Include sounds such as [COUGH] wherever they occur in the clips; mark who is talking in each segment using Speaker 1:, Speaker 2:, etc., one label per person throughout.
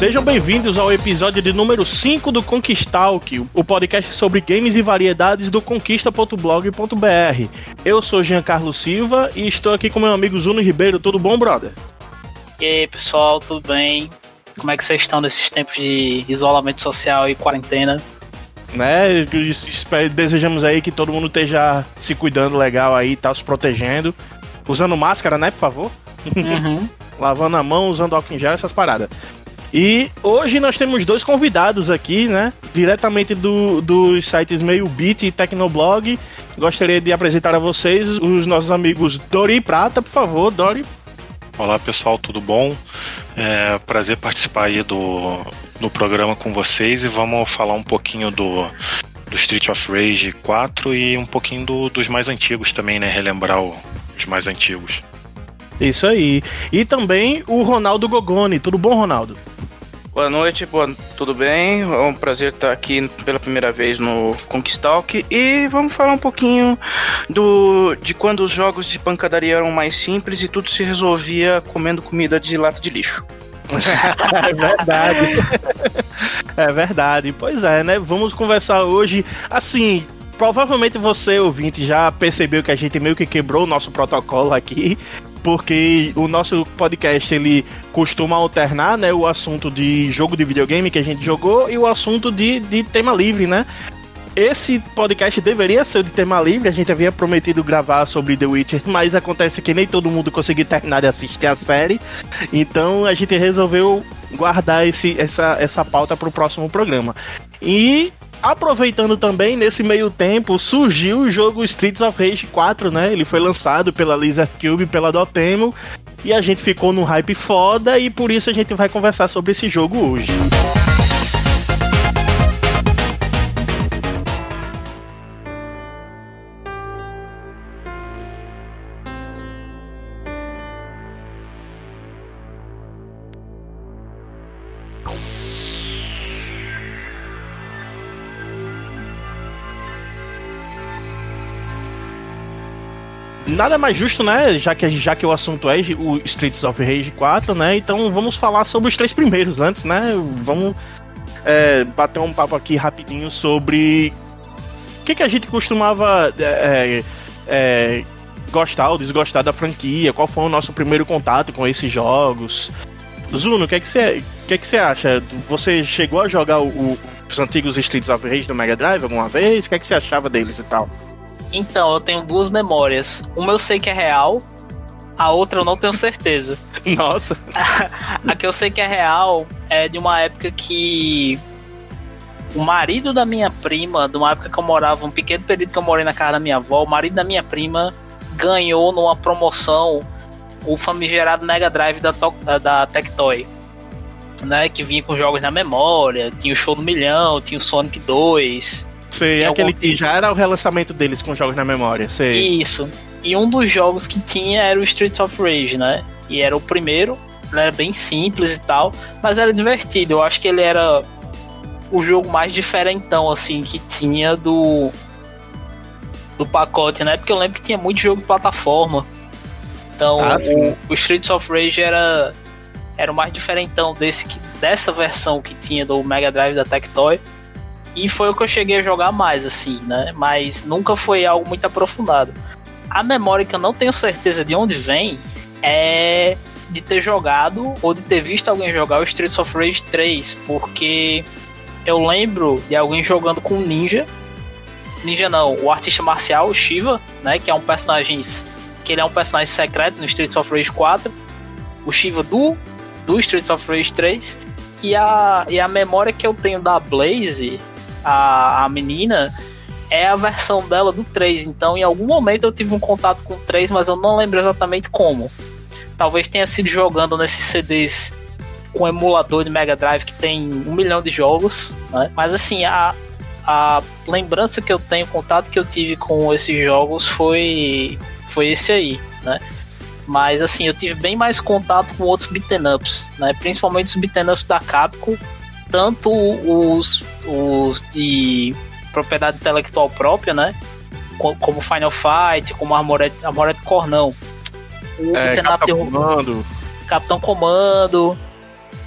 Speaker 1: Sejam bem-vindos ao episódio de número 5 do Conquistalk, o podcast sobre games e variedades do conquista.blog.br. Eu sou Giancarlo Silva e estou aqui com meu amigo Zuno Ribeiro. Tudo bom, brother?
Speaker 2: E aí, pessoal, tudo bem? Como é que vocês estão nesses tempos de isolamento social e quarentena?
Speaker 1: Né, desejamos aí que todo mundo esteja se cuidando legal aí, tá se protegendo. Usando máscara, né, por favor? Uhum. [LAUGHS] Lavando a mão, usando álcool em gel, essas paradas. E hoje nós temos dois convidados aqui, né? Diretamente do, dos sites Meio Beat e Tecnoblog. Gostaria de apresentar a vocês os nossos amigos Dori Prata, por favor, Dori.
Speaker 3: Olá pessoal, tudo bom? É prazer participar aí do, do programa com vocês e vamos falar um pouquinho do, do Street of Rage 4 e um pouquinho do, dos mais antigos também, né? Relembrar o, os mais antigos.
Speaker 1: Isso aí. E também o Ronaldo Gogoni. Tudo bom, Ronaldo?
Speaker 4: Boa noite, boa, tudo bem? É um prazer estar aqui pela primeira vez no Conquistalk e vamos falar um pouquinho do de quando os jogos de pancadaria eram mais simples e tudo se resolvia comendo comida de lata de lixo. [LAUGHS]
Speaker 1: é verdade. é verdade. Pois é, né? Vamos conversar hoje assim, provavelmente você, ouvinte, já percebeu que a gente meio que quebrou o nosso protocolo aqui porque o nosso podcast ele costuma alternar, né, o assunto de jogo de videogame que a gente jogou e o assunto de, de tema livre, né? Esse podcast deveria ser de tema livre, a gente havia prometido gravar sobre The Witcher, mas acontece que nem todo mundo conseguiu terminar de assistir a série, então a gente resolveu guardar esse, essa, essa pauta para o próximo programa. E Aproveitando também, nesse meio tempo, surgiu o jogo Streets of Rage 4, né? Ele foi lançado pela Lizard Cube, pela Dotemu, e a gente ficou num hype foda, e por isso a gente vai conversar sobre esse jogo hoje. Nada mais justo, né? Já que, já que o assunto é o Streets of Rage 4, né? Então vamos falar sobre os três primeiros antes, né? Vamos é, bater um papo aqui rapidinho sobre o que, que a gente costumava é, é, gostar ou desgostar da franquia, qual foi o nosso primeiro contato com esses jogos. Zuno, o que, é que, você, que, é que você acha? Você chegou a jogar o, os antigos Streets of Rage do Mega Drive alguma vez? O que, é que você achava deles e tal?
Speaker 2: Então, eu tenho duas memórias. Uma eu sei que é real, a outra eu não tenho certeza. [LAUGHS]
Speaker 1: Nossa.
Speaker 2: a que eu sei que é real é de uma época que o marido da minha prima, de uma época que eu morava, um pequeno período que eu morei na casa da minha avó, o marido da minha prima ganhou numa promoção o famigerado Mega Drive da, da Tectoy. Né, que vinha com jogos na memória, tinha o Show do Milhão, tinha o Sonic 2,
Speaker 1: Sei, é aquele que já era o relançamento deles com jogos na memória, sei.
Speaker 2: Isso. E um dos jogos que tinha era o Streets of Rage, né? E era o primeiro, ele era bem simples e tal, mas era divertido. Eu acho que ele era o jogo mais diferentão, assim, que tinha do do pacote, né? Porque eu lembro que tinha muito jogo de plataforma. Então, ah, o, o Streets of Rage era era o mais diferentão desse dessa versão que tinha do Mega Drive da Tectoy. E foi o que eu cheguei a jogar mais, assim, né? Mas nunca foi algo muito aprofundado. A memória que eu não tenho certeza de onde vem é de ter jogado ou de ter visto alguém jogar o Streets of Rage 3, porque eu lembro de alguém jogando com Ninja. Ninja não, o artista marcial, o Shiva, né? Que é um personagem. Que ele é um personagem secreto no Streets of Rage 4. O Shiva do, do Streets of Rage 3. E a, e a memória que eu tenho da Blaze a, a menina, é a versão dela do 3. Então, em algum momento eu tive um contato com o 3, mas eu não lembro exatamente como. Talvez tenha sido jogando nesses CDs com emulador de Mega Drive que tem um milhão de jogos, né? Mas assim, a, a lembrança que eu tenho, contato que eu tive com esses jogos foi, foi esse aí, né? Mas assim, eu tive bem mais contato com outros beat'em ups, né? Principalmente os beat'em ups da Capcom, tanto os, os de propriedade intelectual própria, né? Como Final Fight, como Armored, Armored Core, não.
Speaker 1: O é, Capitão Comando.
Speaker 2: Capitão Comando.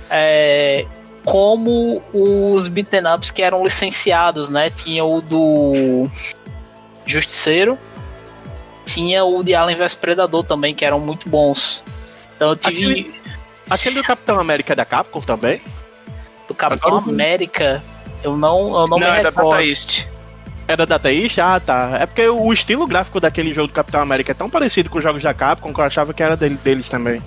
Speaker 2: É, como os beaten ups que eram licenciados, né? Tinha o do Justiceiro, tinha o de Alien vs Predador também, que eram muito bons. Então eu tive.
Speaker 1: Aquele, aquele do Capitão América da Capcom também?
Speaker 2: Do Capitão Agora... América, eu não, eu não, não me é recordo. Data East.
Speaker 1: É da Data East? Ah, tá. É porque o estilo gráfico daquele jogo do Capitão América é tão parecido com os jogos da Capcom que eu achava que era dele, deles também.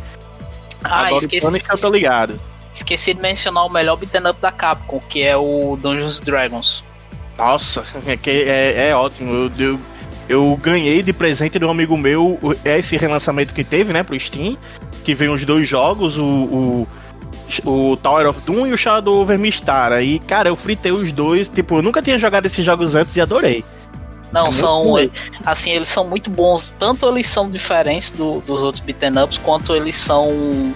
Speaker 2: Ah, Agora esqueci.
Speaker 1: Eu tô ligado.
Speaker 2: Esqueci de mencionar o melhor beat'em up da Capcom, que é o Dungeons Dragons.
Speaker 1: Nossa, [LAUGHS] é, é, é ótimo. Eu, eu, eu, ganhei de presente de um amigo meu esse relançamento que teve, né, pro Steam. Que vem os dois jogos, o, o, o Tower of Doom e o Shadow over Mistar. E, cara, eu fritei os dois. Tipo, eu nunca tinha jogado esses jogos antes e adorei.
Speaker 2: Não, é são. Assim, eles são muito bons. Tanto eles são diferentes do, dos outros beat'em ups, quanto eles são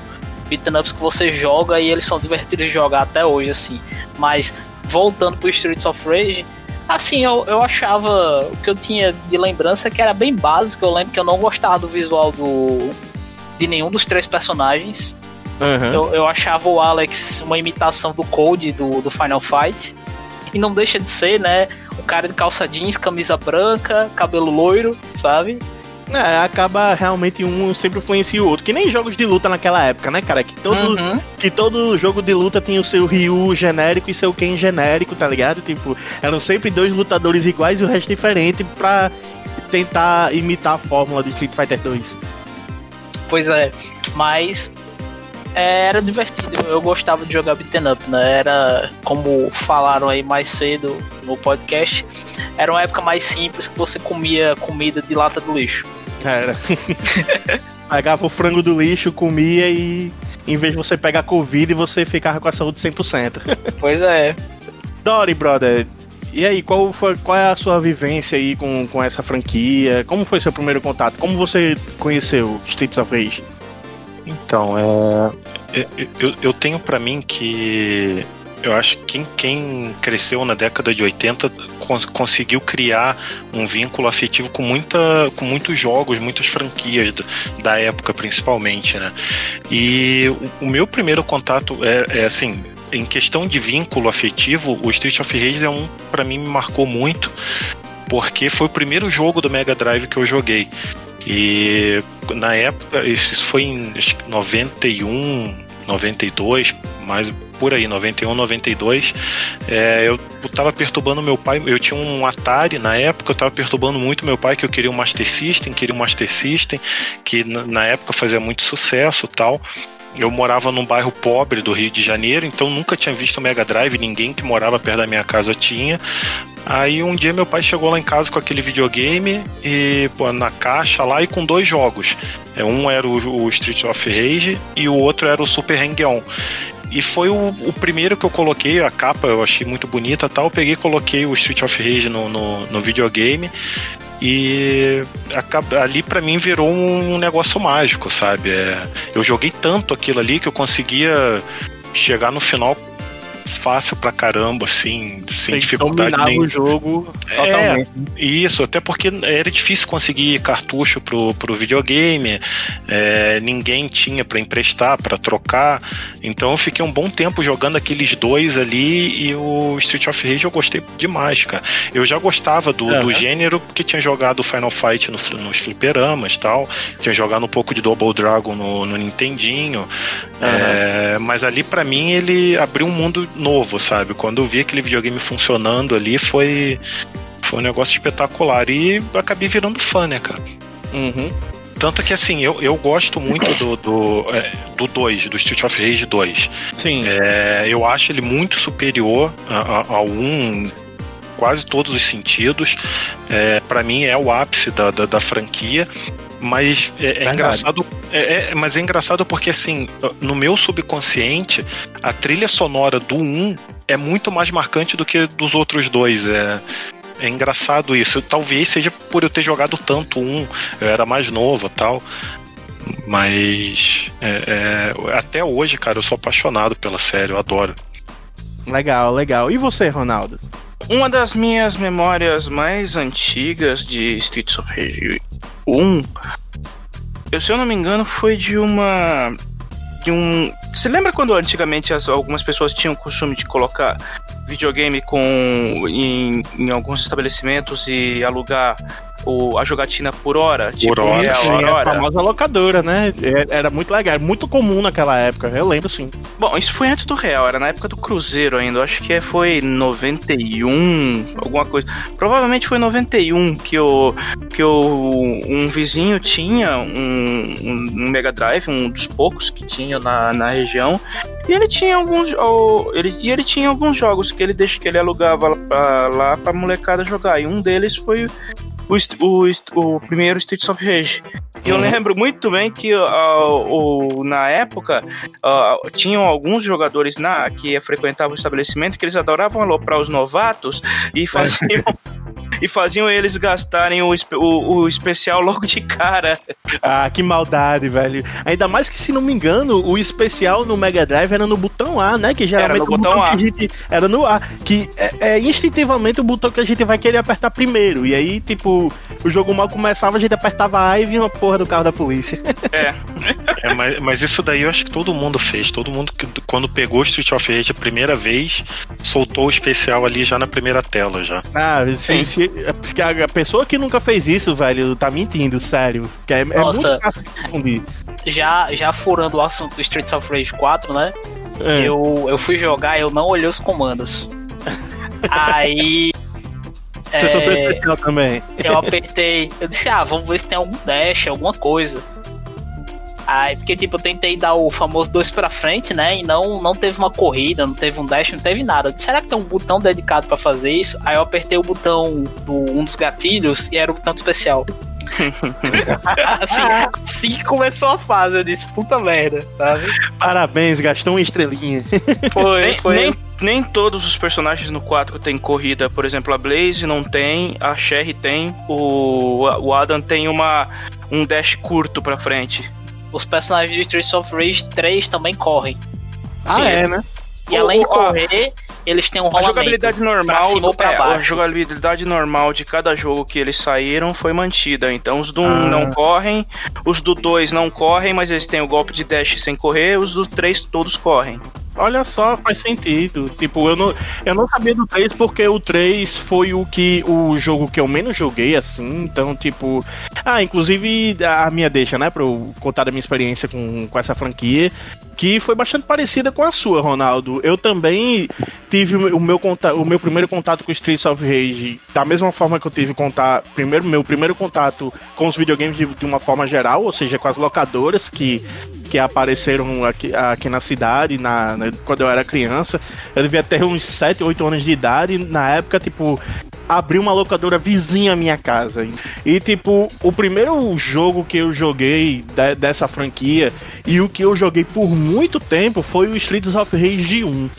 Speaker 2: beat'em ups que você joga e eles são divertidos de jogar até hoje, assim. Mas voltando pro Streets of Rage, assim, eu, eu achava o que eu tinha de lembrança é que era bem básico. Eu lembro que eu não gostava do visual do de nenhum dos três personagens. Uhum. Eu, eu achava o Alex uma imitação do Code do, do Final Fight. E não deixa de ser, né? O cara de calça jeans, camisa branca, cabelo loiro, sabe?
Speaker 1: É, acaba realmente um sempre influencia o outro. Que nem jogos de luta naquela época, né, cara? Que todo, uhum. que todo jogo de luta tinha o seu Ryu genérico e seu Ken genérico, tá ligado? Tipo, eram sempre dois lutadores iguais e o resto diferente pra tentar imitar a fórmula de Street Fighter 2.
Speaker 2: Pois é, mas era divertido, eu gostava de jogar beat'em up, né? Era, como falaram aí mais cedo no podcast, era uma época mais simples que você comia comida de lata do lixo.
Speaker 1: Era. [LAUGHS] Pegava o frango do lixo, comia e em vez de você pegar Covid, você ficava com a saúde 100%. [LAUGHS]
Speaker 2: Pois é.
Speaker 1: Dory, brother, e aí, qual, foi, qual é a sua vivência aí com, com essa franquia? Como foi seu primeiro contato? Como você conheceu Streets of Rage?
Speaker 3: Então, é, eu, eu tenho para mim que eu acho que quem, quem, cresceu na década de 80 cons conseguiu criar um vínculo afetivo com, muita, com muitos jogos, muitas franquias da, da época, principalmente, né? E o, o meu primeiro contato é, é, assim. Em questão de vínculo afetivo, o Street of Rage é um, para mim, me marcou muito, porque foi o primeiro jogo do Mega Drive que eu joguei. E na época, isso foi em 91, 92, mais por aí, 91, 92, é, eu tava perturbando meu pai. Eu tinha um Atari na época, eu tava perturbando muito meu pai, que eu queria um Master System, queria um Master System, que na época fazia muito sucesso tal. Eu morava num bairro pobre do Rio de Janeiro, então nunca tinha visto o Mega Drive, ninguém que morava perto da minha casa tinha. Aí um dia meu pai chegou lá em casa com aquele videogame e pô, na caixa lá e com dois jogos. É, um era o, o Street of Rage e o outro era o Super Hang-On. E foi o, o, primeiro que eu coloquei, a capa eu achei muito bonita tal. Eu peguei e coloquei o Street of Rage no, no, no videogame. E ali para mim virou um negócio mágico, sabe? É, eu joguei tanto aquilo ali que eu conseguia chegar no final fácil pra caramba, assim, sem Você dificuldade nenhuma.
Speaker 1: o jogo
Speaker 3: é, Isso, até porque era difícil conseguir cartucho pro, pro videogame, é, ninguém tinha para emprestar, para trocar, então eu fiquei um bom tempo jogando aqueles dois ali e o Street of Rage eu gostei demais, cara. Eu já gostava do, uhum. do gênero porque tinha jogado Final Fight no, nos fliperamas tal, tinha jogado um pouco de Double Dragon no, no Nintendinho, uhum. é, mas ali para mim ele abriu um mundo novo, sabe? Quando eu vi aquele videogame funcionando ali, foi, foi um negócio espetacular. E acabei virando fã, né, cara?
Speaker 1: Uhum.
Speaker 3: Tanto que assim, eu, eu gosto muito do 2, do, é, do, dois, do Street of Rage 2.
Speaker 1: Sim.
Speaker 3: É, eu acho ele muito superior ao 1 um, quase todos os sentidos. É, para mim é o ápice da, da, da franquia. Mas é, é engraçado. É, é, mas é engraçado porque, assim, no meu subconsciente, a trilha sonora do 1 é muito mais marcante do que dos outros dois. É, é engraçado isso. Talvez seja por eu ter jogado tanto um, eu era mais novo tal. Mas é, é, até hoje, cara, eu sou apaixonado pela série, eu adoro.
Speaker 1: Legal, legal. E você, Ronaldo?
Speaker 4: Uma das minhas memórias mais antigas de Streets of Rage 1, eu, se eu não me engano, foi de uma de um. Você lembra quando antigamente as, algumas pessoas tinham o costume de colocar videogame com em, em alguns estabelecimentos e alugar o, a jogatina por hora.
Speaker 1: Tipo, por hora, sim, hora. a famosa locadora, né? É, era muito legal, era muito comum naquela época, eu lembro sim.
Speaker 4: Bom, isso foi antes do Real, era na época do Cruzeiro ainda, eu acho que foi 91, alguma coisa. Provavelmente foi 91 que, o, que o, um vizinho tinha um, um Mega Drive, um dos poucos que tinha na, na região, e ele tinha alguns. Ele, e ele tinha alguns jogos que ele deixa que ele alugava pra, lá pra molecada jogar. E um deles foi o, o, o primeiro Streets of Rage. E eu lembro muito bem que uh, na época uh, tinham alguns jogadores na, que frequentavam o estabelecimento que eles adoravam aloprar os novatos e faziam. [LAUGHS] e faziam eles gastarem o, o, o, especial logo de cara.
Speaker 1: Ah, que maldade, velho. Ainda mais que, se não me engano, o especial no Mega Drive era no botão A, né? Que geralmente
Speaker 4: era no botão,
Speaker 1: botão
Speaker 4: A.
Speaker 1: Gente, era no A. Que é, é, instintivamente o botão que a gente vai querer apertar primeiro. E aí, tipo, o jogo mal começava, a gente apertava A e vinha uma porra do carro da polícia.
Speaker 3: É. é mas, mas, isso daí eu acho que todo mundo fez. Todo mundo, que, quando pegou Street of Rage a primeira vez, soltou o especial ali já na primeira tela já.
Speaker 1: Ah, sim. Se, se, a pessoa que nunca fez isso, velho, tá mentindo, sério. Que é, Nossa,
Speaker 2: é muito já, já furando o assunto do Street of Rage 4, né? É. Eu, eu fui jogar eu não olhei os comandos. [LAUGHS] Aí.
Speaker 1: Você é, sofreu também.
Speaker 2: Eu apertei. Eu disse, ah, vamos ver se tem algum dash, alguma coisa. Aí, porque, tipo, eu tentei dar o famoso dois pra frente, né? E não, não teve uma corrida, não teve um dash, não teve nada. Disse, Será que tem um botão dedicado para fazer isso? Aí eu apertei o botão do um dos gatilhos e era o botão especial. [LAUGHS] assim, assim que começou a fase, eu disse, puta merda, sabe?
Speaker 1: Parabéns, gastou uma estrelinha. [LAUGHS]
Speaker 4: Foi, nem, foi. Nem, nem todos os personagens no 4 tem corrida. Por exemplo, a Blaze não tem, a Sherry tem, o, o Adam tem uma, um dash curto pra frente
Speaker 2: os personagens de Streets of Rage 3 também correm.
Speaker 1: Ah, Sim. é, né?
Speaker 2: E além de correr, eles têm um
Speaker 4: rolamento. A jogabilidade normal, é, a jogabilidade normal de cada jogo que eles saíram foi mantida. Então os do 1 ah. não correm, os do 2 não correm, mas eles têm o golpe de dash sem correr, os do 3 todos correm.
Speaker 1: Olha só, faz sentido. Tipo, eu não, eu não sabia do 3 porque o 3 foi o que o jogo que eu menos joguei, assim. Então, tipo. Ah, inclusive a minha deixa, né? Pra eu contar da minha experiência com, com essa franquia. Que foi bastante parecida com a sua, Ronaldo. Eu também tive o meu, contato, o meu primeiro contato com Streets of Rage da mesma forma que eu tive contato, primeiro, meu primeiro contato com os videogames de, de uma forma geral, ou seja, com as locadoras que que apareceram aqui, aqui na cidade na, na, quando eu era criança. Eu devia ter uns 7, 8 anos de idade. Na época, tipo, abri uma locadora vizinha à minha casa. E, tipo, o primeiro jogo que eu joguei de, dessa franquia e o que eu joguei por muito tempo foi o Streets of Rage 1.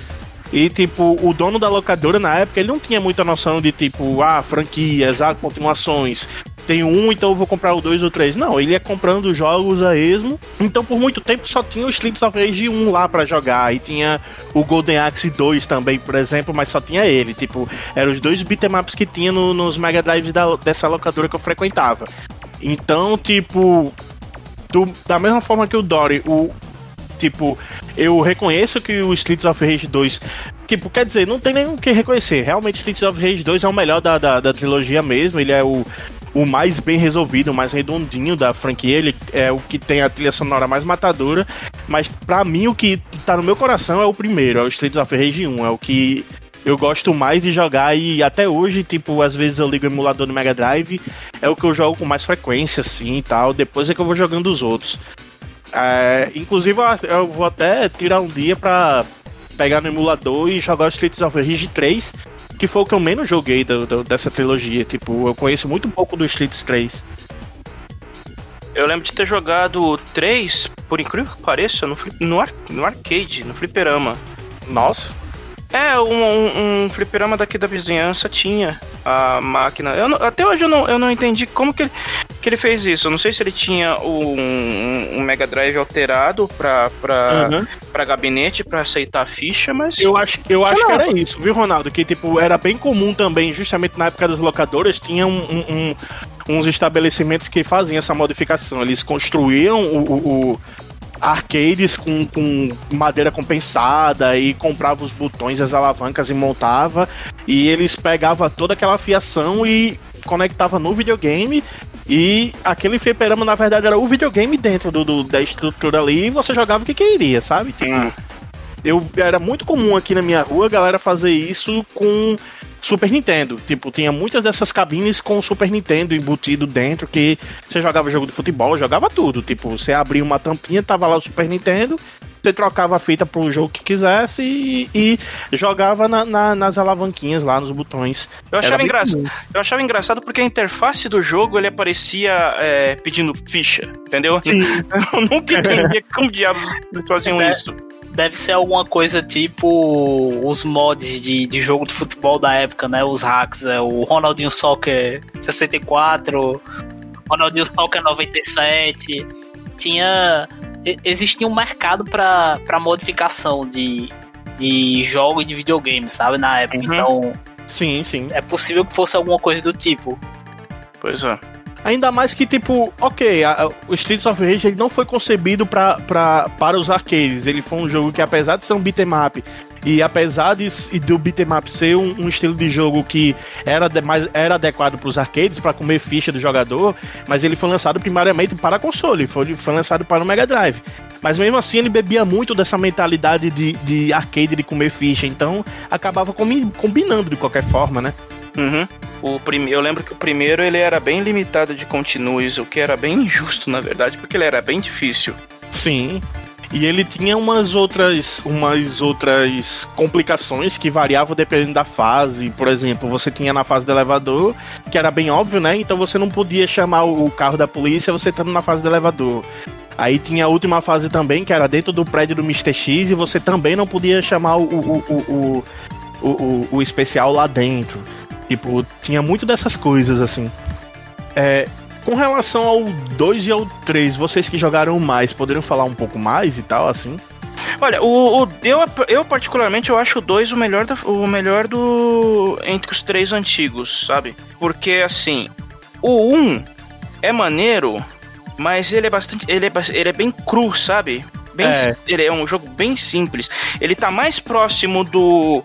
Speaker 1: E, tipo, o dono da locadora na época, ele não tinha muita noção de, tipo, ah, franquias, ah, continuações tenho um, então eu vou comprar o dois ou três. Não, ele ia comprando jogos a esmo. Então por muito tempo só tinha o Streets of Rage 1 lá para jogar. E tinha o Golden Axe 2 também, por exemplo, mas só tinha ele. Tipo, eram os dois beatemaps que tinha no, nos Mega Drives da, dessa locadora que eu frequentava. Então, tipo, do, da mesma forma que o Dory, o, tipo, eu reconheço que o Streets of Rage 2 tipo, quer dizer, não tem o que reconhecer. Realmente, Streets of Rage 2 é o melhor da, da, da, trilogia mesmo. Ele é o, o mais bem resolvido, o mais redondinho da franquia. Ele é o que tem a trilha sonora mais matadora. Mas para mim, o que tá no meu coração é o primeiro, é o Streets of Rage 1. É o que eu gosto mais de jogar e até hoje, tipo, às vezes eu ligo o emulador no Mega Drive, é o que eu jogo com mais frequência, assim e tal. Depois é que eu vou jogando os outros. É, inclusive, eu vou até tirar um dia pra pegar no emulador e jogar o Streets of Rage 3, que foi o que eu menos joguei do, do, dessa trilogia. Tipo, eu conheço muito pouco do Streets 3.
Speaker 4: Eu lembro de ter jogado 3, por incrível que pareça, no, no, ar, no arcade, no fliperama.
Speaker 1: Nossa.
Speaker 4: É, um, um, um fliperama daqui da vizinhança tinha a máquina. Eu não, até hoje eu não, eu não entendi como que ele, que ele fez isso. Eu não sei se ele tinha um, um Mega Drive alterado pra, pra, uhum. pra gabinete pra aceitar a ficha, mas.
Speaker 1: Eu acho, eu acho que era isso, viu, Ronaldo? Que tipo, era bem comum também, justamente na época das locadoras, tinha um, um, uns estabelecimentos que faziam essa modificação. Eles construíam o, o, arcades com, com madeira compensada e comprava os botões, as alavancas e montava. E eles pegavam toda aquela fiação e conectava no videogame. E aquele fliperama, na verdade, era o videogame dentro do, do da estrutura ali e você jogava o que queria, sabe? Tipo,
Speaker 4: Hum.
Speaker 1: eu era muito comum aqui na minha rua a galera fazer isso com Super Nintendo. Tipo, tinha muitas dessas cabines com o Super Nintendo embutido dentro, que você jogava jogo de futebol, jogava tudo. Tipo, você abria uma tampinha, tava lá o Super Nintendo, você trocava a fita pro jogo que quisesse e, e jogava na- na- nas alavanquinhas lá, nos botões.
Speaker 4: Eu achava,
Speaker 1: comum.
Speaker 4: eu achava engraçado porque a interface do jogo ele aparecia é, pedindo ficha, entendeu?
Speaker 1: Sim, [LAUGHS]
Speaker 4: Eu nunca entendi como diabos [LAUGHS] eles faziam
Speaker 2: É.
Speaker 4: isso.
Speaker 2: Deve ser alguma coisa tipo os mods de, de jogo de futebol da época, né? Os hacks, é, o Ronaldinho Soccer 64, Ronaldinho Soccer 97. Tinha. Existia um mercado pra pra modificação de, de jogo e de videogame, sabe? Na época.
Speaker 4: Uhum.
Speaker 2: Então,
Speaker 1: sim, sim.
Speaker 2: é possível que fosse alguma coisa do tipo.
Speaker 4: Pois é.
Speaker 1: Ainda mais que, tipo, ok, a- o Streets of Rage ele não foi concebido pra, pra, para os arcades. Ele foi um jogo que, apesar de ser um beat'em up, e apesar de, do beat'em up ser um, um estilo de jogo que era, de- mais, era adequado para os arcades, para comer ficha do jogador, mas ele foi lançado primariamente para console, foi, foi lançado para o Mega Drive. Mas mesmo assim ele bebia muito dessa mentalidade de, de arcade de comer ficha, então acabava combi- combinando de qualquer forma, né?
Speaker 4: Uhum. O prime... Eu lembro que o primeiro ele era bem limitado de continues, o que era bem injusto, na verdade, porque ele era bem difícil.
Speaker 1: Sim. E ele tinha umas outras, umas outras complicações que variavam dependendo da fase. Por exemplo, você tinha na fase do elevador, que era bem óbvio, né? Então você não podia chamar o carro da polícia você estando na fase do elevador. Aí tinha a última fase também, que era dentro do prédio do Mr. X, e você também não podia chamar o, o, o, o, o- o especial lá dentro. Tipo, tinha muito dessas coisas, assim. É, com relação ao 2 e ao 3, vocês que jogaram mais, poderiam falar um pouco mais e tal, assim?
Speaker 4: Olha, o, o- eu, eu particularmente eu acho o 2 o melhor, da- o melhor do entre os três antigos, sabe? Porque assim, o 1 um é maneiro, mas ele é bastante, ele é, ele é bem cru, sabe? Bem,
Speaker 1: É.
Speaker 4: Ele é um jogo bem simples. Ele tá mais próximo do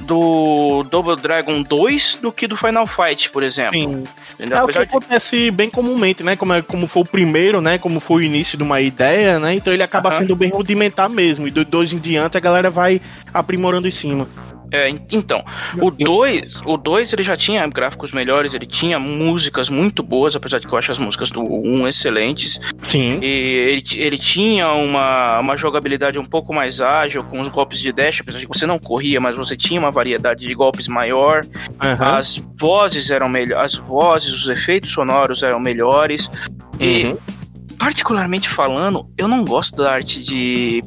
Speaker 4: do Double Dragon 2 do que do Final Fight, por exemplo.
Speaker 1: Sim.
Speaker 4: Entendeu?
Speaker 1: É o que
Speaker 4: de-
Speaker 1: acontece bem comumente, né? Como, é, como foi o primeiro, né? Como foi o início de uma ideia, né? Então ele acaba
Speaker 4: Aham.
Speaker 1: sendo bem rudimentar mesmo. E do 2 em diante a galera vai aprimorando em cima.
Speaker 4: É, en- então, o 2, o 2 ele já tinha gráficos melhores, ele tinha músicas muito boas, apesar de que eu acho as músicas do 1 excelentes.
Speaker 1: Sim.
Speaker 4: E ele, ele tinha uma, uma jogabilidade um pouco mais ágil, com os golpes de dash, apesar de que você não corria, mas você tinha uma variedade de golpes maior.
Speaker 1: Aham.
Speaker 4: As vozes eram melhores, as vozes, os efeitos sonoros eram melhores. E,
Speaker 1: Uhum.
Speaker 4: particularmente falando, eu não gosto da arte de.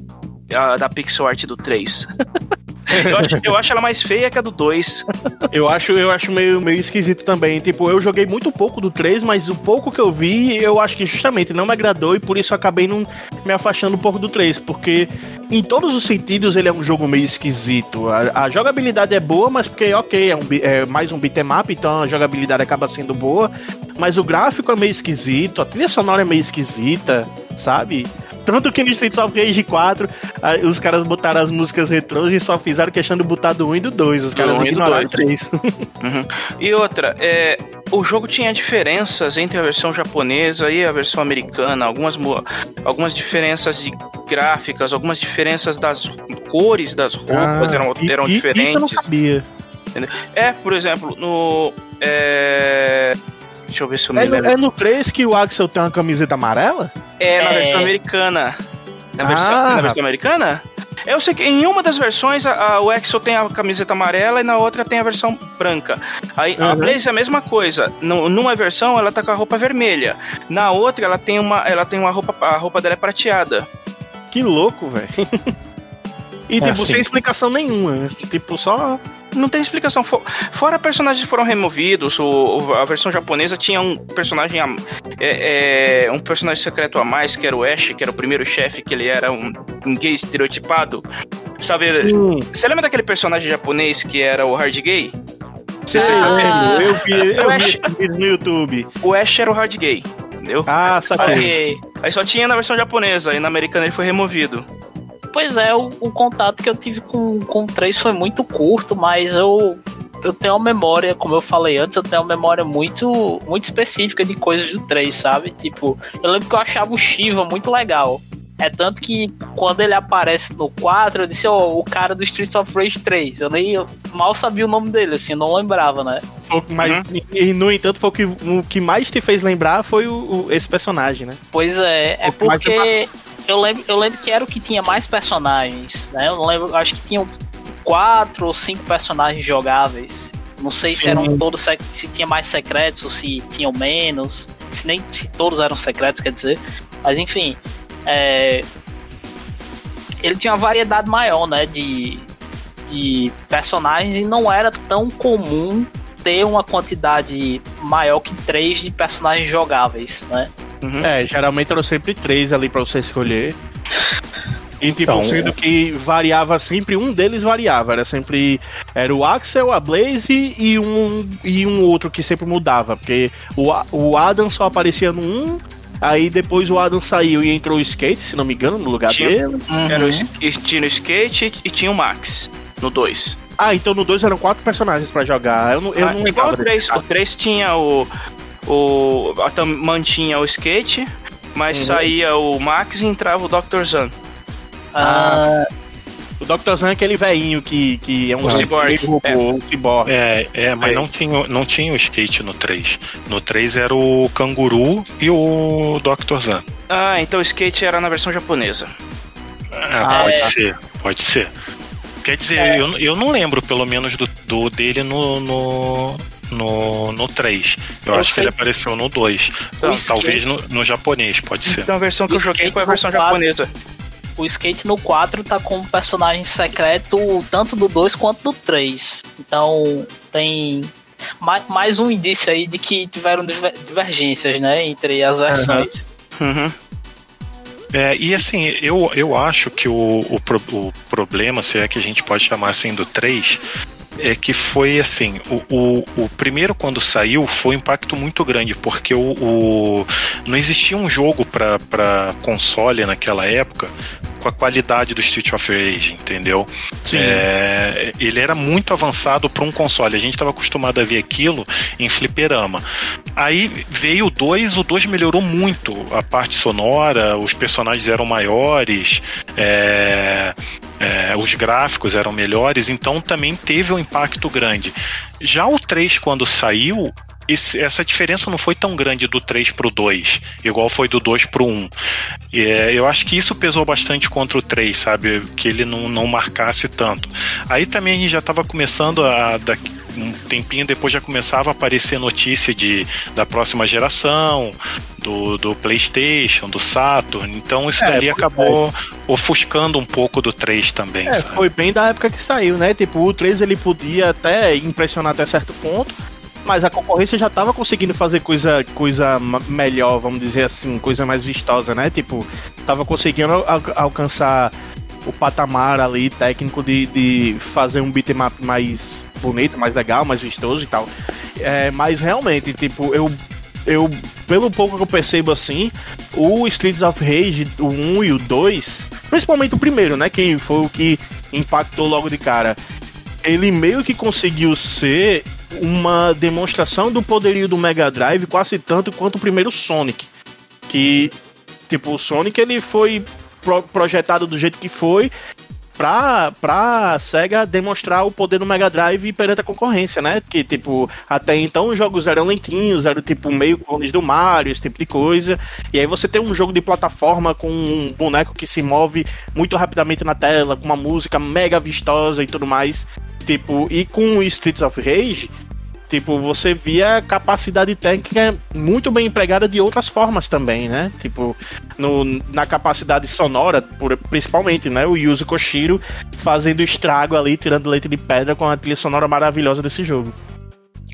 Speaker 4: da pixel art do 3. [LAUGHS] eu, acho, eu acho ela mais feia que a do 2.
Speaker 1: Eu acho, eu acho meio, meio esquisito também. Tipo, eu joguei muito pouco do 3, mas o pouco que eu vi, eu acho que justamente não me agradou e por isso acabei não me afastando um pouco do 3. Porque em todos os sentidos ele é um jogo meio esquisito. A, a jogabilidade é boa, mas porque, ok, é, um, é mais um beat'em então a jogabilidade acaba sendo boa. Mas o gráfico é meio esquisito, a trilha sonora é meio esquisita, sabe? Tanto que no Streets of Rage 4, ah, os caras botaram as músicas retrôs e só fizeram questão de botar do 1 e do 2. Os caras
Speaker 4: 1 do
Speaker 1: ignoraram o
Speaker 4: 2.
Speaker 1: 3.
Speaker 4: Uhum. E outra, é, o jogo tinha diferenças entre a versão japonesa e a versão americana, algumas, algumas diferenças de gráficas, algumas diferenças das cores das roupas eram,
Speaker 1: Ah, e-
Speaker 4: eram
Speaker 1: e- Isso eu não
Speaker 4: diferentes.
Speaker 1: sabia.
Speaker 4: É, por exemplo, no. É, deixa eu ver se eu me
Speaker 1: É no,
Speaker 4: lembro.
Speaker 1: é no 3 que o Axel tem uma camiseta amarela?
Speaker 4: É, na
Speaker 2: É.
Speaker 4: versão americana. Na
Speaker 1: Ah,
Speaker 4: versão, na versão americana? Eu sei que em uma das versões a, a- o Exo tem a camiseta amarela e na outra tem a versão branca. Aí a
Speaker 1: Uhum.
Speaker 4: Blaze é a mesma coisa. Nu- numa versão ela tá com a roupa vermelha. Na outra ela tem uma, ela tem uma roupa, a roupa dela é prateada.
Speaker 1: Que louco, velho. [LAUGHS] E, tipo,
Speaker 3: assim.
Speaker 1: sem explicação nenhuma. Tipo, só.
Speaker 4: Não tem explicação. Fo- Fora personagens que foram removidos, o, a versão japonesa tinha um personagem a- é, é, um personagem secreto a mais, que era o Ash, que era o primeiro chefe, que ele era um, um gay estereotipado. Sabe?
Speaker 1: Sim,
Speaker 4: Você lembra daquele personagem japonês que era o hard gay?
Speaker 1: sei,
Speaker 2: Ah.
Speaker 1: eu vi, eu
Speaker 4: Eu
Speaker 1: vi no YouTube.
Speaker 4: O Ash era o hard gay. entendeu?
Speaker 1: Ah, saquei.
Speaker 2: Ok.
Speaker 4: Aí só tinha na versão japonesa, e na americana ele foi removido.
Speaker 2: Pois é, o, o contato que eu tive com, com o 3 foi muito curto, mas eu, eu tenho uma memória, como eu falei antes, eu tenho uma memória muito, muito específica de coisas do 3, sabe? Tipo, eu lembro que eu achava o Shiva muito legal. É tanto que quando ele aparece no 4, eu disse, ó, o cara do Streets of Rage 3. Eu nem eu mal sabia o nome dele, assim, eu não lembrava, né?
Speaker 1: Que mais- e, no entanto, foi o que, o que mais te fez lembrar foi o, o- esse personagem, né?
Speaker 2: Pois é, é porque eu lembro, eu lembro que era o que tinha mais personagens, né? Eu não lembro, acho que tinham quatro ou cinco personagens jogáveis. Não sei se
Speaker 1: Sim.
Speaker 2: eram todos se tinha mais secretos ou se tinham menos, se nem se todos eram secretos, quer dizer. Mas enfim, é, ele tinha uma variedade maior, né, de, de personagens e não era tão comum ter uma quantidade maior que três de personagens jogáveis, né?
Speaker 4: Uhum.
Speaker 1: É, geralmente eram sempre três ali pra você escolher. E tipo,
Speaker 3: Então,
Speaker 1: sendo que variava sempre, um deles variava. Era sempre. Era o Axel, a Blaze e um, e um outro que sempre mudava. Porque o, o Adam só aparecia no 1. Aí depois o Adam saiu e entrou o skate, se não me engano, no lugar
Speaker 4: Tinha-
Speaker 1: dele.
Speaker 4: Era o,
Speaker 2: Uhum.
Speaker 4: tinha o skate e tinha o Max no 2.
Speaker 1: Ah, então no 2 eram quatro personagens pra jogar. Eu não, eu
Speaker 4: Ah,
Speaker 1: não
Speaker 4: igual o 3.
Speaker 1: desse.
Speaker 4: O 3 tinha o. o a tam- mantinha o skate, mas
Speaker 1: Uhum.
Speaker 4: saía o Max e entrava o Dr. Zan.
Speaker 2: Ah,
Speaker 1: O Dr. Zan é aquele velhinho que, que é um
Speaker 4: Cyborg. É.
Speaker 1: um cyborg.
Speaker 3: É, é, mas
Speaker 1: É.
Speaker 3: não tinha, não tinha o skate no 3. No 3 era o canguru e o Dr. Zan.
Speaker 4: Ah, então o skate era na versão japonesa.
Speaker 3: Ah,
Speaker 1: Ah,
Speaker 3: pode
Speaker 2: é.
Speaker 3: ser, pode ser. Quer dizer, eu, eu não lembro, pelo menos, do, do dele no, no, no, no 3. Eu,
Speaker 2: Eu
Speaker 3: acho que
Speaker 2: sei.
Speaker 3: ele apareceu no 2.
Speaker 2: O
Speaker 3: Talvez no, no japonês, pode ser.
Speaker 4: Então a versão que
Speaker 2: O
Speaker 4: eu joguei foi a versão japonesa.
Speaker 2: o Skate no 4 tá como personagem secreto tanto do 2 quanto do 3. Então tem ma- mais um indício aí de que tiveram diver- divergências, né, entre as versões.
Speaker 4: Uhum.
Speaker 3: É, e assim, eu, eu acho que o, o, pro- o problema, se é que a gente pode chamar assim do 3, é que foi assim, o, o, o primeiro quando saiu foi um impacto muito grande, porque o, o- não existia um jogo para console naquela época com a qualidade do Street of Rage, entendeu?
Speaker 1: Sim.
Speaker 3: É, ele era muito avançado para um console. A gente estava acostumado a ver aquilo em fliperama. Aí veio o 2, o 2 melhorou muito a parte sonora, os personagens eram maiores, é, é, os gráficos eram melhores, então também teve um impacto grande. Já o 3, quando saiu, esse- essa diferença não foi tão grande do 3 pro 2, igual foi do 2 pro 1. É, eu acho que isso pesou bastante contra o 3, sabe? Que ele não, não marcasse tanto. Aí também a gente já estava começando a. da- um tempinho depois já começava a aparecer notícia de, da próxima geração, do, do PlayStation, do Saturn. Então isso
Speaker 1: É,
Speaker 3: dali
Speaker 1: pois
Speaker 3: acabou ofuscando um pouco do 3 também,
Speaker 1: É,
Speaker 3: sabe?
Speaker 1: foi bem da época que saiu, né? Tipo, o 3 ele podia até impressionar até certo ponto, mas a concorrência já tava conseguindo fazer coisa, coisa melhor, vamos dizer assim, coisa mais vistosa, né? Tipo, tava conseguindo al- alcançar o patamar ali técnico de, de fazer um beat'em up mais bonito, mais legal, mais vistoso e tal. É, mas realmente, tipo, eu eu, pelo pouco que eu percebo assim, o Streets of Rage, o 1 e o 2, principalmente o primeiro, né? Que foi o que impactou logo de cara. Ele meio que conseguiu ser uma demonstração do poderio do Mega Drive quase tanto quanto o primeiro Sonic. Que, tipo, o Sonic ele foi pro- projetado do jeito que foi pra, pra SEGA demonstrar o poder do Mega Drive perante a concorrência, né? Que, tipo, até então os jogos eram lentinhos, eram tipo meio clones do Mario, esse tipo de coisa. E aí você tem um jogo de plataforma com um boneco que se move muito rapidamente na tela, com uma música mega vistosa e tudo mais. Tipo, e com Streets of Rage, tipo, você via capacidade técnica muito bem empregada de outras formas também, né? Tipo, no, na capacidade sonora, por- principalmente, né? O Yuzo Koshiro fazendo estrago ali, tirando leite de pedra com a trilha sonora maravilhosa desse jogo.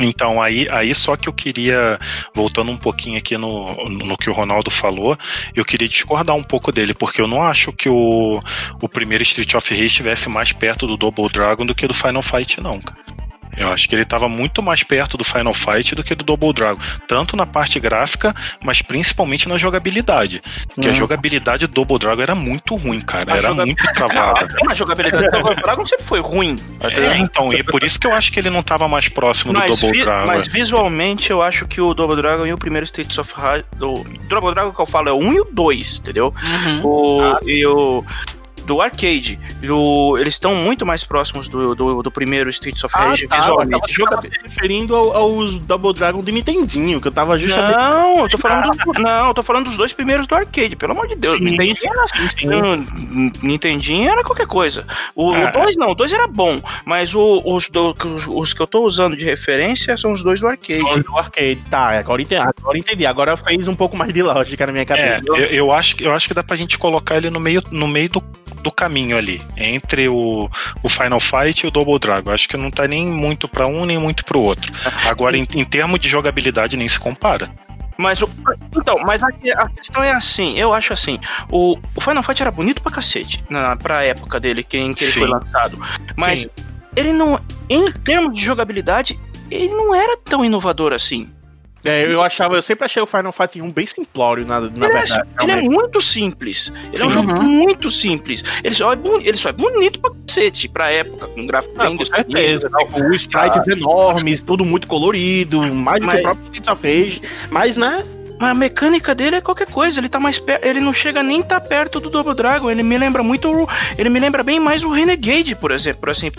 Speaker 3: Então, aí, aí só que eu queria, voltando um pouquinho aqui no, no que o Ronaldo falou, eu queria discordar um pouco dele, porque eu não acho que o, o primeiro Street of Rage estivesse mais perto do Double Dragon do que do Final Fight, não, cara. Eu acho que ele estava muito mais perto do Final Fight do que do Double Dragon. Tanto na parte gráfica, mas principalmente na jogabilidade. Porque a
Speaker 1: Hum.
Speaker 3: jogabilidade do Double Dragon era muito ruim, cara.
Speaker 4: A
Speaker 3: Era
Speaker 4: joga-
Speaker 3: muito travada. [LAUGHS]
Speaker 4: A jogabilidade do Double Dragon sempre foi ruim.
Speaker 3: É, então, e é por isso que eu acho que ele não estava mais próximo do
Speaker 4: Mas,
Speaker 3: Double
Speaker 4: vi-
Speaker 3: Dragon.
Speaker 4: mas visualmente eu acho que o Double Dragon e o primeiro Streets of Rage. O Double Dragon que eu falo é o 1 e o 2, entendeu?
Speaker 2: Uhum.
Speaker 4: O,
Speaker 1: Ah.
Speaker 4: e o. Do arcade. O, eles estão muito mais próximos do, do, do primeiro Streets of Rage
Speaker 1: tá, eu
Speaker 4: visualmente.
Speaker 1: tava,
Speaker 4: Joga-
Speaker 1: tava se referindo ao- aos Double Dragon de Nintendinho, que eu tava justamente.
Speaker 4: Não, eu tô falando do- não, eu tô falando dos dois primeiros do arcade, pelo amor de Deus.
Speaker 1: Sim,
Speaker 4: Nintendinho era
Speaker 1: sim, sim.
Speaker 4: N- Nintendinho era qualquer coisa. O
Speaker 1: É.
Speaker 4: 2 não, o 2 era bom, mas o- os, do- os, os que eu tô usando de referência são os dois do arcade.
Speaker 1: Só do arcade. Tá, agora entendi. Agora entendi. Agora fez um pouco mais de lógica na minha
Speaker 3: É,
Speaker 1: cabeça.
Speaker 3: eu, eu acho, que- eu acho que dá pra gente colocar ele no meio, no meio do, do caminho ali, entre o, o Final Fight e o Double Dragon. Acho que não tá nem muito pra um, nem muito pro outro. Agora, em, em termos de jogabilidade, nem se compara.
Speaker 4: Mas o. Então, mas a, a questão é assim, eu acho assim, o, o Final Fight era bonito pra cacete, na, pra época dele, que, em que ele
Speaker 3: Sim.
Speaker 4: foi lançado. Mas
Speaker 1: Sim.
Speaker 4: ele não. Em termos de jogabilidade, ele não era tão inovador assim.
Speaker 1: É, eu achava, eu sempre achei o Final Fight 1 bem simplório, na, na
Speaker 4: Ele, é,
Speaker 1: verdade.
Speaker 4: ele é muito simples. Ele é um
Speaker 1: Sim.
Speaker 4: jogo
Speaker 2: Uhum.
Speaker 4: muito simples. Ele só, é ele só é bonito pra cacete, pra época, com gráfico
Speaker 1: Ah,
Speaker 4: bem
Speaker 1: com certeza. Tipo, os sprites enormes, tudo muito colorido, mais do que
Speaker 4: Mas-
Speaker 1: o próprio Streets of Rage. Mas, né?
Speaker 4: Mas a mecânica dele é qualquer coisa, ele tá mais perto, ele não chega nem tá perto do Double Dragon, ele me lembra muito, o- ele me lembra bem mais o Renegade, por exemplo, por assim.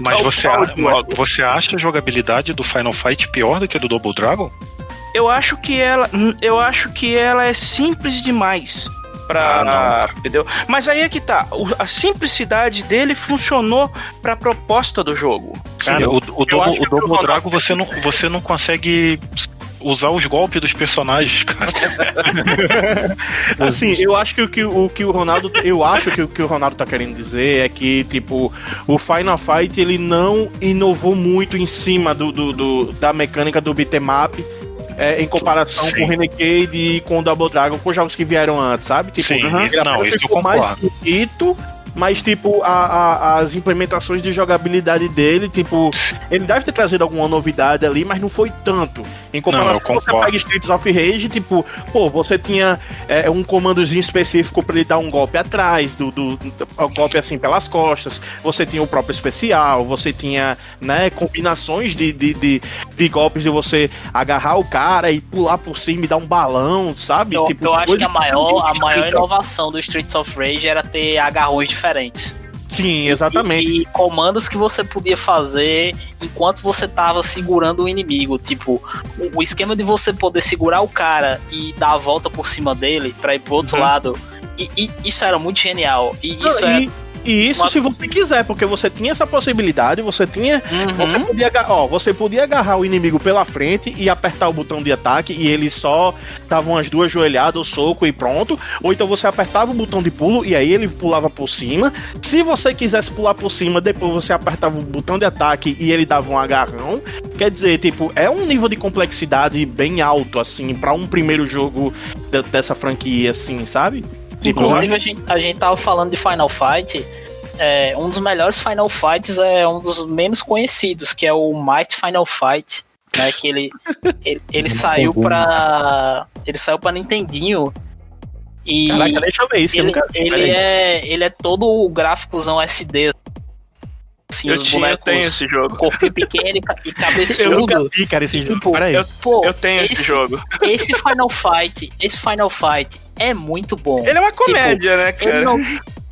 Speaker 3: Mas você, a- mas você acha a jogabilidade do Final Fight pior do que a do Double Dragon?
Speaker 4: Eu acho que ela, eu acho que ela é simples demais. Pra,
Speaker 3: Ah,
Speaker 4: entendeu? Mas aí é que tá, o- a simplicidade dele funcionou pra proposta do jogo.
Speaker 3: Cara,
Speaker 1: eu-
Speaker 3: o, o o
Speaker 1: o
Speaker 3: Double Dragon você não, você não consegue usar os golpes dos personagens, cara. [LAUGHS]
Speaker 1: Assim, eu acho que o que o, que o Ronaldo. Eu acho que o que o Ronaldo tá querendo dizer é que, tipo, o Final Fight ele não inovou muito em cima do, do, do- da mecânica do beat'em up. é, em comparação
Speaker 3: Sim.
Speaker 1: com o Renegade e com o Double Dragon, com os jogos que vieram antes, sabe? Tipo,
Speaker 3: Sim,
Speaker 1: ele
Speaker 3: isso- não, isso eu
Speaker 1: ficou mais
Speaker 3: concordo.
Speaker 1: bonito, mas, tipo, a- a- as implementações de jogabilidade dele, tipo, ele deve ter trazido alguma novidade ali, mas não foi tanto. Em comparação,
Speaker 3: eu
Speaker 1: você pega Streets of Rage, tipo, pô, você tinha é, um comandozinho específico pra ele dar um golpe atrás, do, do, do- um golpe assim pelas costas, você tinha o próprio especial, você tinha, né, combinações de, de, de, de golpes de você agarrar o cara e pular por cima e dar um balão, sabe?
Speaker 2: Eu,
Speaker 1: tipo,
Speaker 2: eu acho que a maior, a maior inovação do Streets of Rage era ter agarrões diferentes.
Speaker 1: Sim, exatamente.
Speaker 2: E, e comandos que você podia fazer enquanto você tava segurando o inimigo. Tipo, o, o esquema de você poder segurar o cara e dar a volta por cima dele pra ir pro outro
Speaker 1: Uhum.
Speaker 2: lado. E, e isso era muito genial. E isso
Speaker 1: Não,
Speaker 2: é.
Speaker 1: E, isso se você quiser, porque você tinha essa possibilidade, você tinha Você
Speaker 2: Uhum.
Speaker 1: podia, aga- ó, você podia agarrar o inimigo pela frente e apertar o botão de ataque e ele só dava umas duas joelhadas, o soco e pronto. Ou então você apertava o botão de pulo e aí ele pulava por cima. Se você quisesse pular por cima, depois você apertava o botão de ataque e ele dava um agarrão. Quer dizer, tipo, é um nível de complexidade bem alto, assim, pra um primeiro jogo de- dessa franquia, assim, sabe?
Speaker 2: Inclusive, a gente, a gente tava falando de Final Fight. é, um dos melhores Final Fights é um dos menos conhecidos, que é o Might Final Fight. Né, que ele, [LAUGHS] ele, ele saiu pra. Ele saiu pra Nintendinho. E
Speaker 1: Caraca, deixa eu ver isso. que eu
Speaker 2: ele, ele é. Ele é todo o gráficozão SD. Assim,
Speaker 4: Eu, tinha, eu tenho esse jogo.
Speaker 2: Corpinho pequeno e ca- e [LAUGHS]
Speaker 1: Eu
Speaker 2: cabeçudo.
Speaker 1: nunca vi, cara, esse jogo.
Speaker 2: Tipo,
Speaker 1: Peraí.
Speaker 4: eu-
Speaker 2: Pô,
Speaker 4: Eu tenho esse,
Speaker 2: esse-
Speaker 4: jogo. [LAUGHS]
Speaker 2: esse Final Fight, esse Final Fight é muito bom.
Speaker 4: Ele é uma comédia, né,
Speaker 2: Ele
Speaker 4: cara?
Speaker 2: não.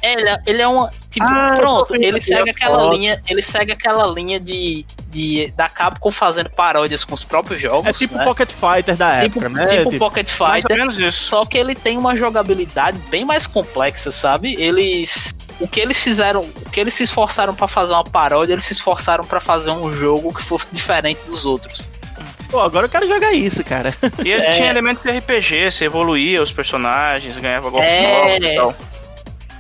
Speaker 2: Ele, é- ele é uma. Tipo,
Speaker 1: Ah,
Speaker 2: pronto, ele segue aquela
Speaker 1: foto.
Speaker 2: linha. Ele segue aquela linha de, de. da Capcom fazendo paródias com os próprios jogos.
Speaker 1: É tipo
Speaker 2: né?
Speaker 1: Pocket Fighter da
Speaker 2: tipo,
Speaker 1: época, né?
Speaker 2: tipo
Speaker 1: Tipo,
Speaker 2: Pocket Fighter.
Speaker 4: menos isso.
Speaker 2: Só que ele tem uma jogabilidade bem mais complexa, sabe? Eles. O que eles fizeram. O que eles se esforçaram pra fazer uma paródia, eles se esforçaram pra fazer um jogo que fosse diferente dos outros.
Speaker 1: Pô, agora eu quero jogar isso, cara.
Speaker 4: E ele
Speaker 2: É.
Speaker 4: tinha elementos de RPG, você evoluía os personagens, ganhava golpes
Speaker 2: É.
Speaker 4: novos e tal.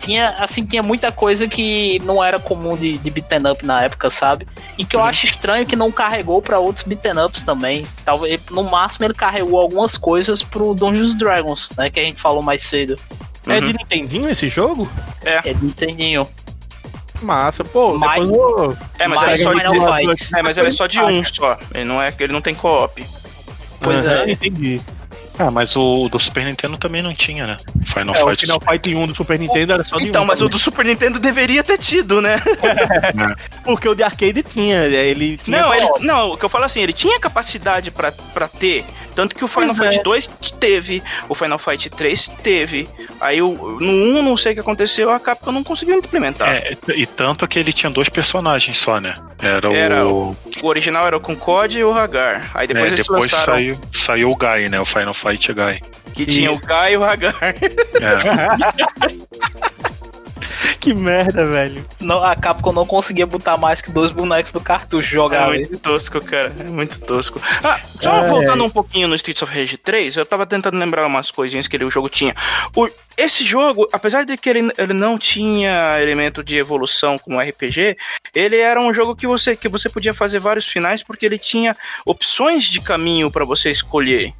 Speaker 2: tinha assim tinha muita coisa que não era comum de, de beaten up na época, sabe? E que eu
Speaker 4: Uhum.
Speaker 2: acho estranho que não carregou pra outros beaten ups também. Talvez no máximo ele carregou algumas coisas pro Dungeons Dragons, né, que a gente falou mais cedo.
Speaker 1: É
Speaker 4: Uhum.
Speaker 1: de Nintendinho esse jogo?
Speaker 2: É de Nintendinho.
Speaker 1: Massa, pô.
Speaker 2: Mas-
Speaker 1: depois eu-
Speaker 4: É, mas
Speaker 2: Mas
Speaker 4: ele é só de, é, mas ele é só de um só. Ele não, é, ele não tem co-op.
Speaker 2: Pois
Speaker 1: Aham,
Speaker 2: é.
Speaker 1: entendi.
Speaker 3: Ah, mas o do Super Nintendo também não tinha, né? Final
Speaker 1: É, o
Speaker 3: Fight.
Speaker 1: Final Fight 1 do Super Nintendo era só de
Speaker 4: Então,
Speaker 1: um
Speaker 4: mas o
Speaker 1: também.
Speaker 4: do Super Nintendo deveria ter tido, né? [LAUGHS]
Speaker 1: Porque o de arcade tinha, ele tinha.
Speaker 4: Não, ele, não, o que eu falo assim, ele tinha capacidade pra, pra ter. Tanto que o Final
Speaker 1: Pois
Speaker 4: Fight
Speaker 1: é.
Speaker 4: 2 teve, o Final Fight 3 teve. Aí o, no 1, não sei o que aconteceu, a Capcom não conseguiu implementar.
Speaker 3: É, e tanto que ele tinha dois personagens só, né? Era,
Speaker 4: Era
Speaker 3: o.
Speaker 4: O original era o Concorde e o Hagar. Aí depois
Speaker 3: é,
Speaker 4: eles
Speaker 3: depois
Speaker 4: lançaram
Speaker 3: saiu, saiu o Guy, né? O Final Fight Guy.
Speaker 4: que tinha o Guy e o Hagar.
Speaker 3: É. [LAUGHS]
Speaker 1: que merda, velho.
Speaker 2: Não, a Capcom não conseguia botar mais que dois bonecos do cartucho
Speaker 4: É
Speaker 2: jogar.
Speaker 4: muito tosco, cara. É muito tosco. Ah, só
Speaker 1: É.
Speaker 4: voltando um pouquinho no Streets of Rage 3, eu tava tentando lembrar umas coisinhas que ele, o jogo tinha. O- esse jogo, apesar de que ele, ele não tinha elemento de evolução como RPG, ele era um jogo que você, que você podia fazer vários finais porque ele tinha opções de caminho pra você escolher.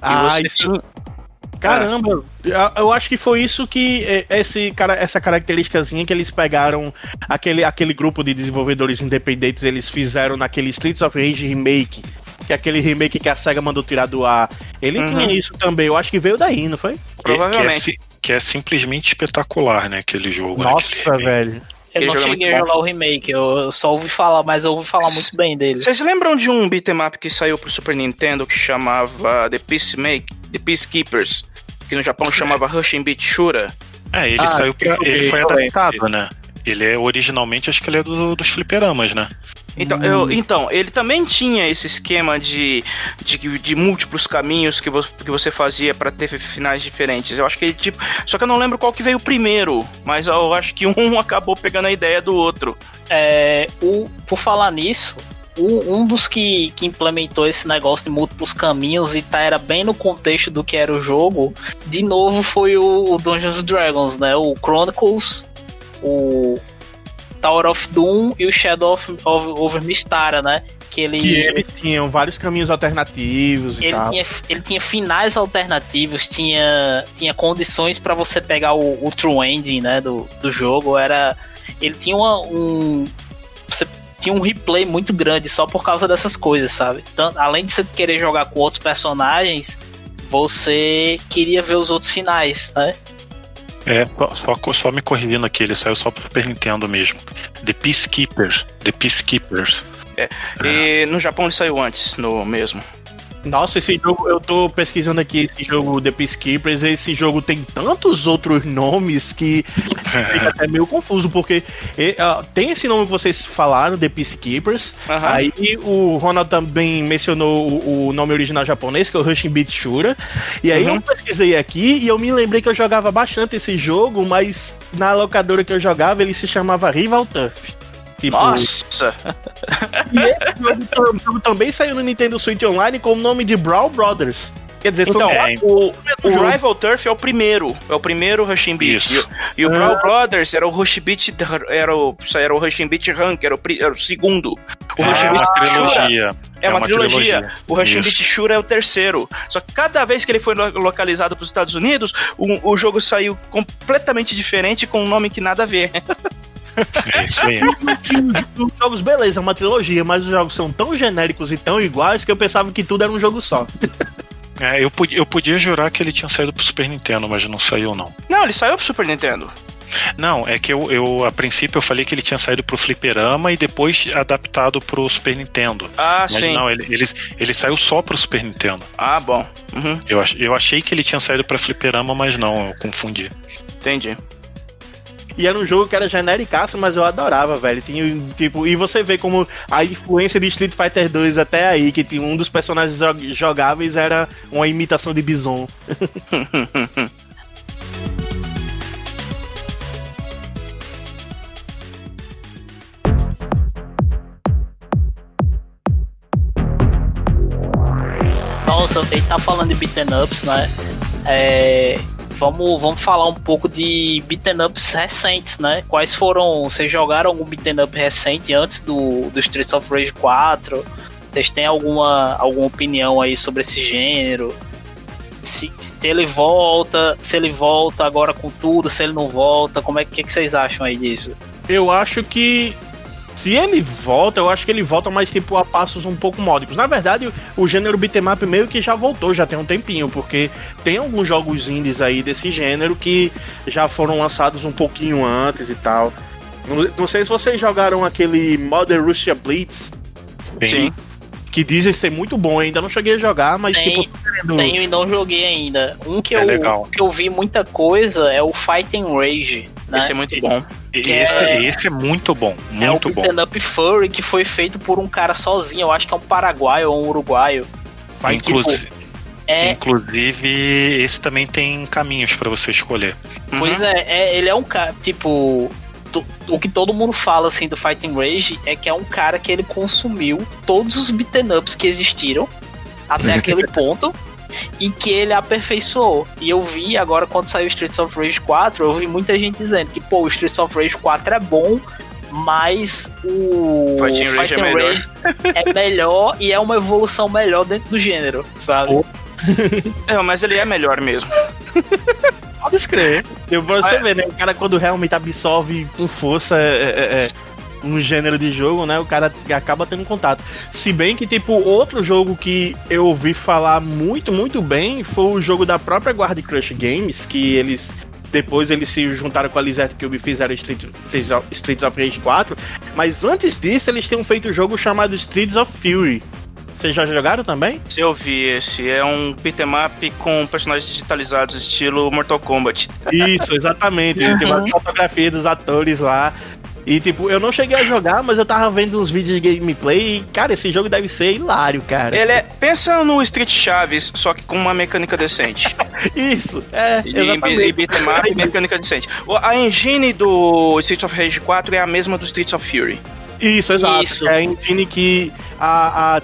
Speaker 1: Ah,
Speaker 4: você
Speaker 1: isso. Caramba, eu- eu acho que foi isso que é, esse cara, essa característicazinha que eles pegaram aquele, aquele grupo de desenvolvedores independentes, eles fizeram naquele Streets of Rage remake, que é aquele remake que a Sega mandou tirar do ar. Ele
Speaker 4: Uhum.
Speaker 1: tinha isso também, eu acho que veio daí, não foi?
Speaker 3: Que, que, é,
Speaker 4: Provavelmente.
Speaker 3: que é simplesmente espetacular, né? Aquele jogo. né,
Speaker 1: Nossa,
Speaker 3: aquele remake.
Speaker 1: velho.
Speaker 2: Eu não
Speaker 4: é
Speaker 2: cheguei a jogar o remake, eu só ouvi falar, mas eu ouvi falar muito bem dele.
Speaker 4: Vocês lembram de um beat'em up que saiu pro Super Nintendo que chamava The Peacemake, The Peacekeepers? Que no Japão chamava Rushing Beat Shura?
Speaker 3: É, ele
Speaker 1: Ah,
Speaker 3: saiu
Speaker 1: eu
Speaker 3: Ele foi adaptado, né? Ele é originalmente, acho que ele é do- dos fliperamas, né?
Speaker 4: Então, eu- então, ele também tinha esse esquema de, de, de múltiplos caminhos que, vo, que você fazia pra ter finais diferentes. Eu acho que ele, tipo. Só que eu não lembro qual que veio primeiro, mas eu acho que [LAUGHS] um acabou pegando a ideia do outro.
Speaker 2: É, o, por falar nisso, um dos que, que implementou esse negócio de múltiplos caminhos e tá, era bem no contexto do que era o jogo, de novo foi o, o Dungeons and Dragons, né? O Chronicles, o Tower of Doom e o Shadow of, of, over Mystara, né? Que ele,
Speaker 1: Que eles tinham vários caminhos alternativos e
Speaker 2: ele
Speaker 1: tal.
Speaker 2: tinha, ele tinha finais alternativos, tinha, tinha condições pra você pegar o, o true ending, né, do, do jogo. Era, ele tinha uma- um, você tinha um replay muito grande só por causa dessas coisas, sabe? Além de você querer jogar com outros personagens, você queria ver os outros finais, né?
Speaker 3: É, só, só, me corrigindo aqui, ele saiu só pro Super Nintendo mesmo. The Peacekeepers. The Peacekeepers.
Speaker 4: E no Japão ele saiu antes, no mesmo.
Speaker 1: Nossa, esse jogo, eu tô pesquisando aqui esse jogo The Peacekeepers, esse jogo tem tantos outros nomes que [LAUGHS] fica até meio confuso, porque ah, tem esse nome que vocês falaram, The Peacekeepers,
Speaker 4: Aham.
Speaker 1: aí o Ronald também mencionou o, o nome original japonês, que é o Rushing Beat Shura, e aí
Speaker 4: Uhum.
Speaker 1: eu pesquisei aqui e eu me lembrei que eu jogava bastante esse jogo, mas na locadora que eu jogava ele se chamava Rival Turf. Tipo,
Speaker 4: Nossa!
Speaker 1: e esse jogo, tam- jogo também saiu no Nintendo Switch Online com o nome de Brawl Brothers. Quer dizer,
Speaker 4: Então,
Speaker 3: é,
Speaker 4: o, o
Speaker 1: jogo.
Speaker 4: Rival Turf é o primeiro, é o primeiro Rushing Beat.
Speaker 3: Isso.
Speaker 4: E, o- e o
Speaker 1: Ah.
Speaker 4: Brawl Brothers era o Rush Beat, era o, era o Rushing Beat Rank, era o, era o segundo. O
Speaker 3: É
Speaker 4: Rushing
Speaker 3: uma
Speaker 4: Beat Shura
Speaker 3: trilogia.
Speaker 4: é uma, trilogia. O Rushing. Beat Shura é o terceiro. Só que cada vez que ele foi lo- localizado para os Estados Unidos, o, o jogo saiu completamente diferente com um nome que nada a ver. [LAUGHS] [LAUGHS]
Speaker 3: É isso aí.
Speaker 1: os jogos, beleza, é uma trilogia, mas os jogos são tão genéricos e tão iguais que eu pensava que tudo era um jogo só. [LAUGHS]
Speaker 3: É, eu, podia, eu podia jurar que ele tinha saído pro Super Nintendo, mas não saiu, não.
Speaker 4: Não, ele saiu pro Super Nintendo.
Speaker 3: Não, é que eu, eu, a princípio, eu falei que ele tinha saído pro Fliperama e depois adaptado pro Super Nintendo.
Speaker 4: Ah,
Speaker 3: Mas
Speaker 4: sim.
Speaker 3: não, ele, ele, ele saiu só pro Super Nintendo.
Speaker 4: Ah, bom. Uhum,
Speaker 3: Eu, eu achei que ele tinha saído pra Fliperama, mas não, eu confundi.
Speaker 4: entendi.
Speaker 1: E era um jogo que era genericaço, mas eu adorava, velho. Tinha, tipo, e você vê como a influência de Street Fighter 2 até aí, que tinha um dos personagens jo- jogáveis era uma imitação de Bison. [LAUGHS]
Speaker 2: Nossa, gente tá falando de beaten ups, né? É, vamos, vamos falar um pouco de beaten ups recentes, né? Quais foram. Vocês jogaram algum beaten up recente antes do, do Streets of Rage 4? Vocês têm alguma, alguma opinião aí sobre esse gênero? Se, se ele volta, se ele volta agora com tudo, se ele não volta, como é que, que vocês acham aí disso?
Speaker 1: eu acho que se ele volta, eu acho que ele volta mais tipo a passos um pouco módicos. Na verdade, o gênero beatmap meio que já voltou, já tem um tempinho, porque tem alguns jogos indies aí desse gênero que já foram lançados um pouquinho antes e tal. Não, não sei se vocês jogaram aquele Modern Russia Blitz.
Speaker 3: Sim.
Speaker 1: Que dizem ser muito bom, ainda não cheguei a jogar, mas
Speaker 2: Tem,
Speaker 1: tipo. querendo-
Speaker 2: Tenho e não joguei ainda. Um que,
Speaker 3: É
Speaker 2: eu,
Speaker 3: legal.
Speaker 2: que eu vi muita coisa é o Fighting Rage. Né?
Speaker 4: Esse é muito bom.
Speaker 3: Esse
Speaker 2: é-
Speaker 3: esse é muito bom,
Speaker 2: É o
Speaker 3: muito bom.
Speaker 2: beat'em up furry que foi feito por um cara sozinho. Eu acho que é um paraguaio ou um uruguaio.
Speaker 1: Tipo,
Speaker 3: Inclusive,
Speaker 2: É,
Speaker 3: inclusive, esse também tem caminhos pra você escolher.
Speaker 4: Uhum.
Speaker 2: Pois é, é, ele é um cara, tipo. O que todo mundo fala assim do Fighting Rage é que é um cara que ele consumiu todos os beaten ups que existiram até [LAUGHS] aquele ponto e que ele aperfeiçoou. E eu vi agora quando saiu Streets of Rage 4, eu vi muita gente dizendo que pô, o Streets of Rage 4 é bom, mas o
Speaker 4: Fighting Rage é melhor.
Speaker 2: Rage é melhor e é uma evolução melhor dentro do gênero, sabe?
Speaker 1: Pô. [LAUGHS]
Speaker 4: É, mas ele é melhor mesmo.
Speaker 1: Pode escrever. Eu, pra você
Speaker 4: Ah, é.
Speaker 1: ver, né? O cara quando realmente absorve com força é, é, é, um gênero de jogo, né? O cara acaba tendo contato. Se bem que, tipo, outro jogo que eu ouvi falar muito, muito bem foi o jogo da própria Guard Crush Games, que eles. Depois eles se juntaram com a Lizard Cube e fizeram Street, Streets of- Rage 4. Mas antes disso, eles tinham feito um jogo chamado Streets of Fury. Vocês já jogaram também?
Speaker 4: Eu vi esse. É um beat'em up com personagens digitalizados, estilo Mortal Kombat.
Speaker 1: Isso, exatamente. Ele tem uma fotografia dos atores lá. E tipo, eu não cheguei a jogar, mas eu tava vendo uns vídeos de gameplay e, cara, esse jogo deve ser hilário, cara.
Speaker 4: Ele é. Pensa no Street Chaves, só que com uma mecânica decente. [LAUGHS]
Speaker 1: Isso, é,
Speaker 4: E, e
Speaker 1: exatamente.
Speaker 4: up e [LAUGHS] mecânica decente. A engine do Streets of Rage 4 é a mesma do Streets of Fury.
Speaker 1: Isso, exato.
Speaker 2: Isso.
Speaker 1: É a engine que a, a,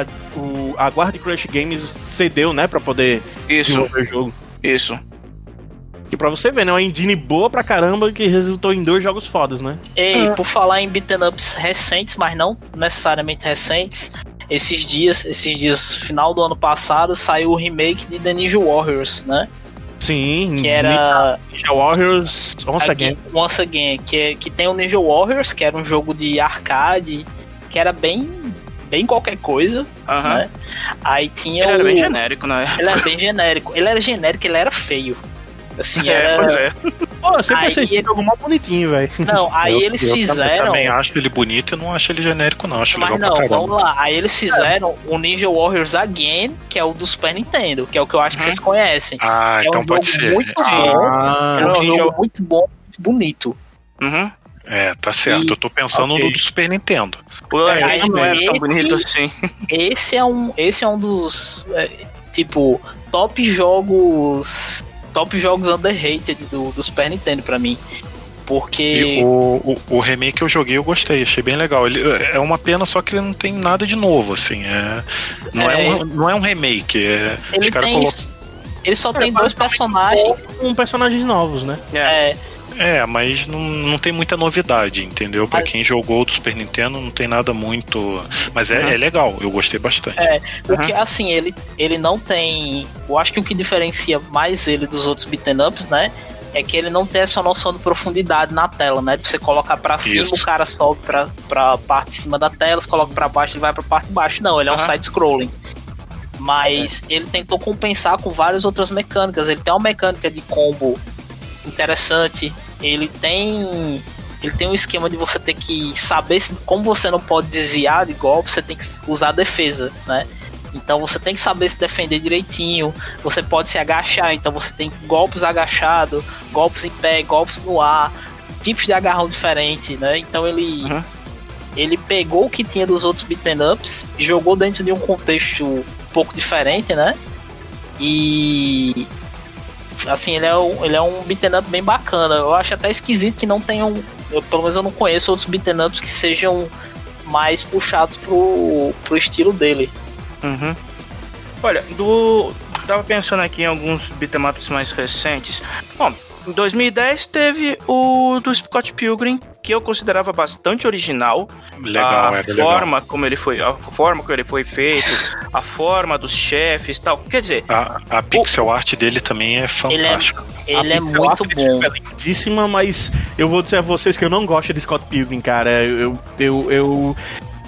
Speaker 1: a, o, a Guard Crush Games cedeu, né, pra poder
Speaker 4: Isso,
Speaker 1: desenvolver o jogo.
Speaker 4: isso.
Speaker 1: E pra você ver, né, uma engine boa pra caramba que resultou em dois jogos fodas, né?
Speaker 2: E por falar em beaten ups recentes, mas não necessariamente recentes, esses dias, esses dias, final do ano passado, saiu o remake de The Ninja Warriors, né?
Speaker 1: Sim,
Speaker 2: Que era
Speaker 1: Ninja Warriors Once Again.
Speaker 2: Once Again, que, é- que tem o Ninja Warriors, que era um jogo de arcade, que era bem bem qualquer coisa,
Speaker 4: Aham.
Speaker 2: né? Aí tinha
Speaker 4: Ele
Speaker 2: o...
Speaker 4: era bem genérico, né?
Speaker 2: Ele era bem genérico. Ele era genérico, ele era feio. Assim,
Speaker 4: É,
Speaker 2: era...
Speaker 4: pois é.
Speaker 1: Pô, eu sempre
Speaker 2: Aí
Speaker 1: achei
Speaker 2: ele-
Speaker 1: jogo mó bonitinho, velho.
Speaker 2: Não, aí
Speaker 3: Eu-
Speaker 2: eles
Speaker 3: eu
Speaker 2: fizeram...
Speaker 3: também acho ele bonito e não acho ele genérico, não. Acho
Speaker 2: Mas
Speaker 3: legal
Speaker 2: não, vamos lá. Aí eles fizeram o Ninja Warriors Again, que é o do Super Nintendo, que é o que eu acho que
Speaker 4: Uhum.
Speaker 2: vocês conhecem.
Speaker 3: Ah,
Speaker 2: é
Speaker 3: então
Speaker 2: um
Speaker 3: pode
Speaker 2: jogo
Speaker 3: ser.
Speaker 2: muito
Speaker 3: Ah,
Speaker 2: bom.
Speaker 1: Ah,
Speaker 2: é um
Speaker 4: Ninja-
Speaker 2: jogo muito bom, muito bonito.
Speaker 4: Uhum.
Speaker 3: É, tá certo.
Speaker 2: E-
Speaker 3: Eu tô pensando
Speaker 1: Ok.
Speaker 3: no do Super Nintendo.
Speaker 4: O
Speaker 2: É,
Speaker 4: Again não era tão
Speaker 2: esse-
Speaker 4: bonito assim.
Speaker 2: Esse é um, esse é um dos é, tipo top jogos, top jogos underrated do, do Super Nintendo pra mim, porque
Speaker 3: E o, o, o remake que eu joguei eu gostei, achei bem legal. Ele, é uma pena só que ele não tem nada de novo, assim. É, não, é.
Speaker 2: É.
Speaker 3: um, não é um remake. É, os
Speaker 2: ele tem
Speaker 3: colocam.
Speaker 2: ele só
Speaker 1: É,
Speaker 2: tem dois personagens.
Speaker 1: com personagens novos, né?
Speaker 2: É,
Speaker 3: É, mas não, não tem muita novidade, entendeu? Pra
Speaker 2: Mas-
Speaker 3: quem jogou do Super Nintendo, não tem nada muito. Mas é,
Speaker 4: Uhum.
Speaker 3: é legal, eu gostei bastante.
Speaker 2: É. porque assim, ele, ele não tem. Eu acho que o que diferencia mais ele dos outros beaten ups, né? É que ele não tem essa noção de profundidade na tela, né? De você colocar pra cima,
Speaker 3: Isso.
Speaker 2: o cara sobe pra, pra parte de cima da tela, você coloca pra baixo, ele vai pra parte de baixo. Não, ele é um side-scrolling. Mas ele tentou compensar com várias outras mecânicas. Ele tem uma mecânica de combo interessante. Ele tem. Ele tem um esquema de você ter que saber como você não pode desviar de golpe, você tem que usar a defesa, né? Então você tem que saber se defender direitinho. Você pode se agachar, então você tem golpes agachados, golpes em pé, golpes no ar, tipos de agarrão diferente, né? Então ele
Speaker 4: Uhum.
Speaker 2: ele pegou o que tinha dos outros beaten ups, jogou dentro de um contexto um pouco diferente, né? E assim, ele é um, ele é um beaten up bem bacana. Eu acho até esquisito que não tenham, eu, pelo menos eu não conheço outros beaten ups que sejam mais puxados pro, pro estilo dele.
Speaker 4: Uhum. Olha, do. Tava pensando aqui em alguns beat'em ups mais recentes. Bom, em 2010 teve o do Scott Pilgrim, que eu considerava bastante original.
Speaker 3: Legal,
Speaker 4: a
Speaker 3: é
Speaker 4: forma
Speaker 3: legal.
Speaker 4: como ele foi, a forma como ele foi feito, a forma dos chefes, tal. Quer dizer,
Speaker 3: A, a pixel art dele também é fantástica.
Speaker 2: Ele é
Speaker 1: A
Speaker 2: muito
Speaker 1: Pixel
Speaker 2: bom.
Speaker 1: Art é lindíssima, mas eu vou dizer a vocês que eu não gosto de Scott Pilgrim, cara. Eu, eu, eu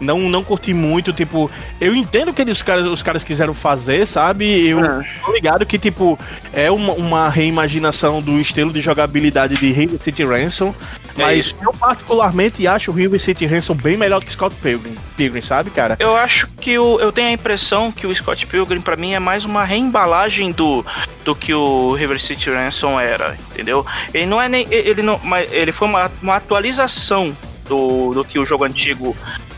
Speaker 1: não, não curti muito, tipo, eu entendo o que eles, os, caras, os caras quiseram fazer, sabe? Eu
Speaker 4: Ah.
Speaker 1: tô ligado que, tipo, é uma, uma reimaginação do estilo de jogabilidade de River City Ransom,
Speaker 4: É
Speaker 1: mas
Speaker 4: isso.
Speaker 1: eu particularmente acho o River City Ransom bem melhor que Scott Pilgrim, Pilgrim sabe, cara?
Speaker 4: eu acho que o, eu tenho a impressão que o Scott Pilgrim pra mim é mais uma reembalagem do, do que o River City Ransom era, entendeu? Ele não é nem ele não, mas ele foi uma, uma atualização do, do que o jogo antigo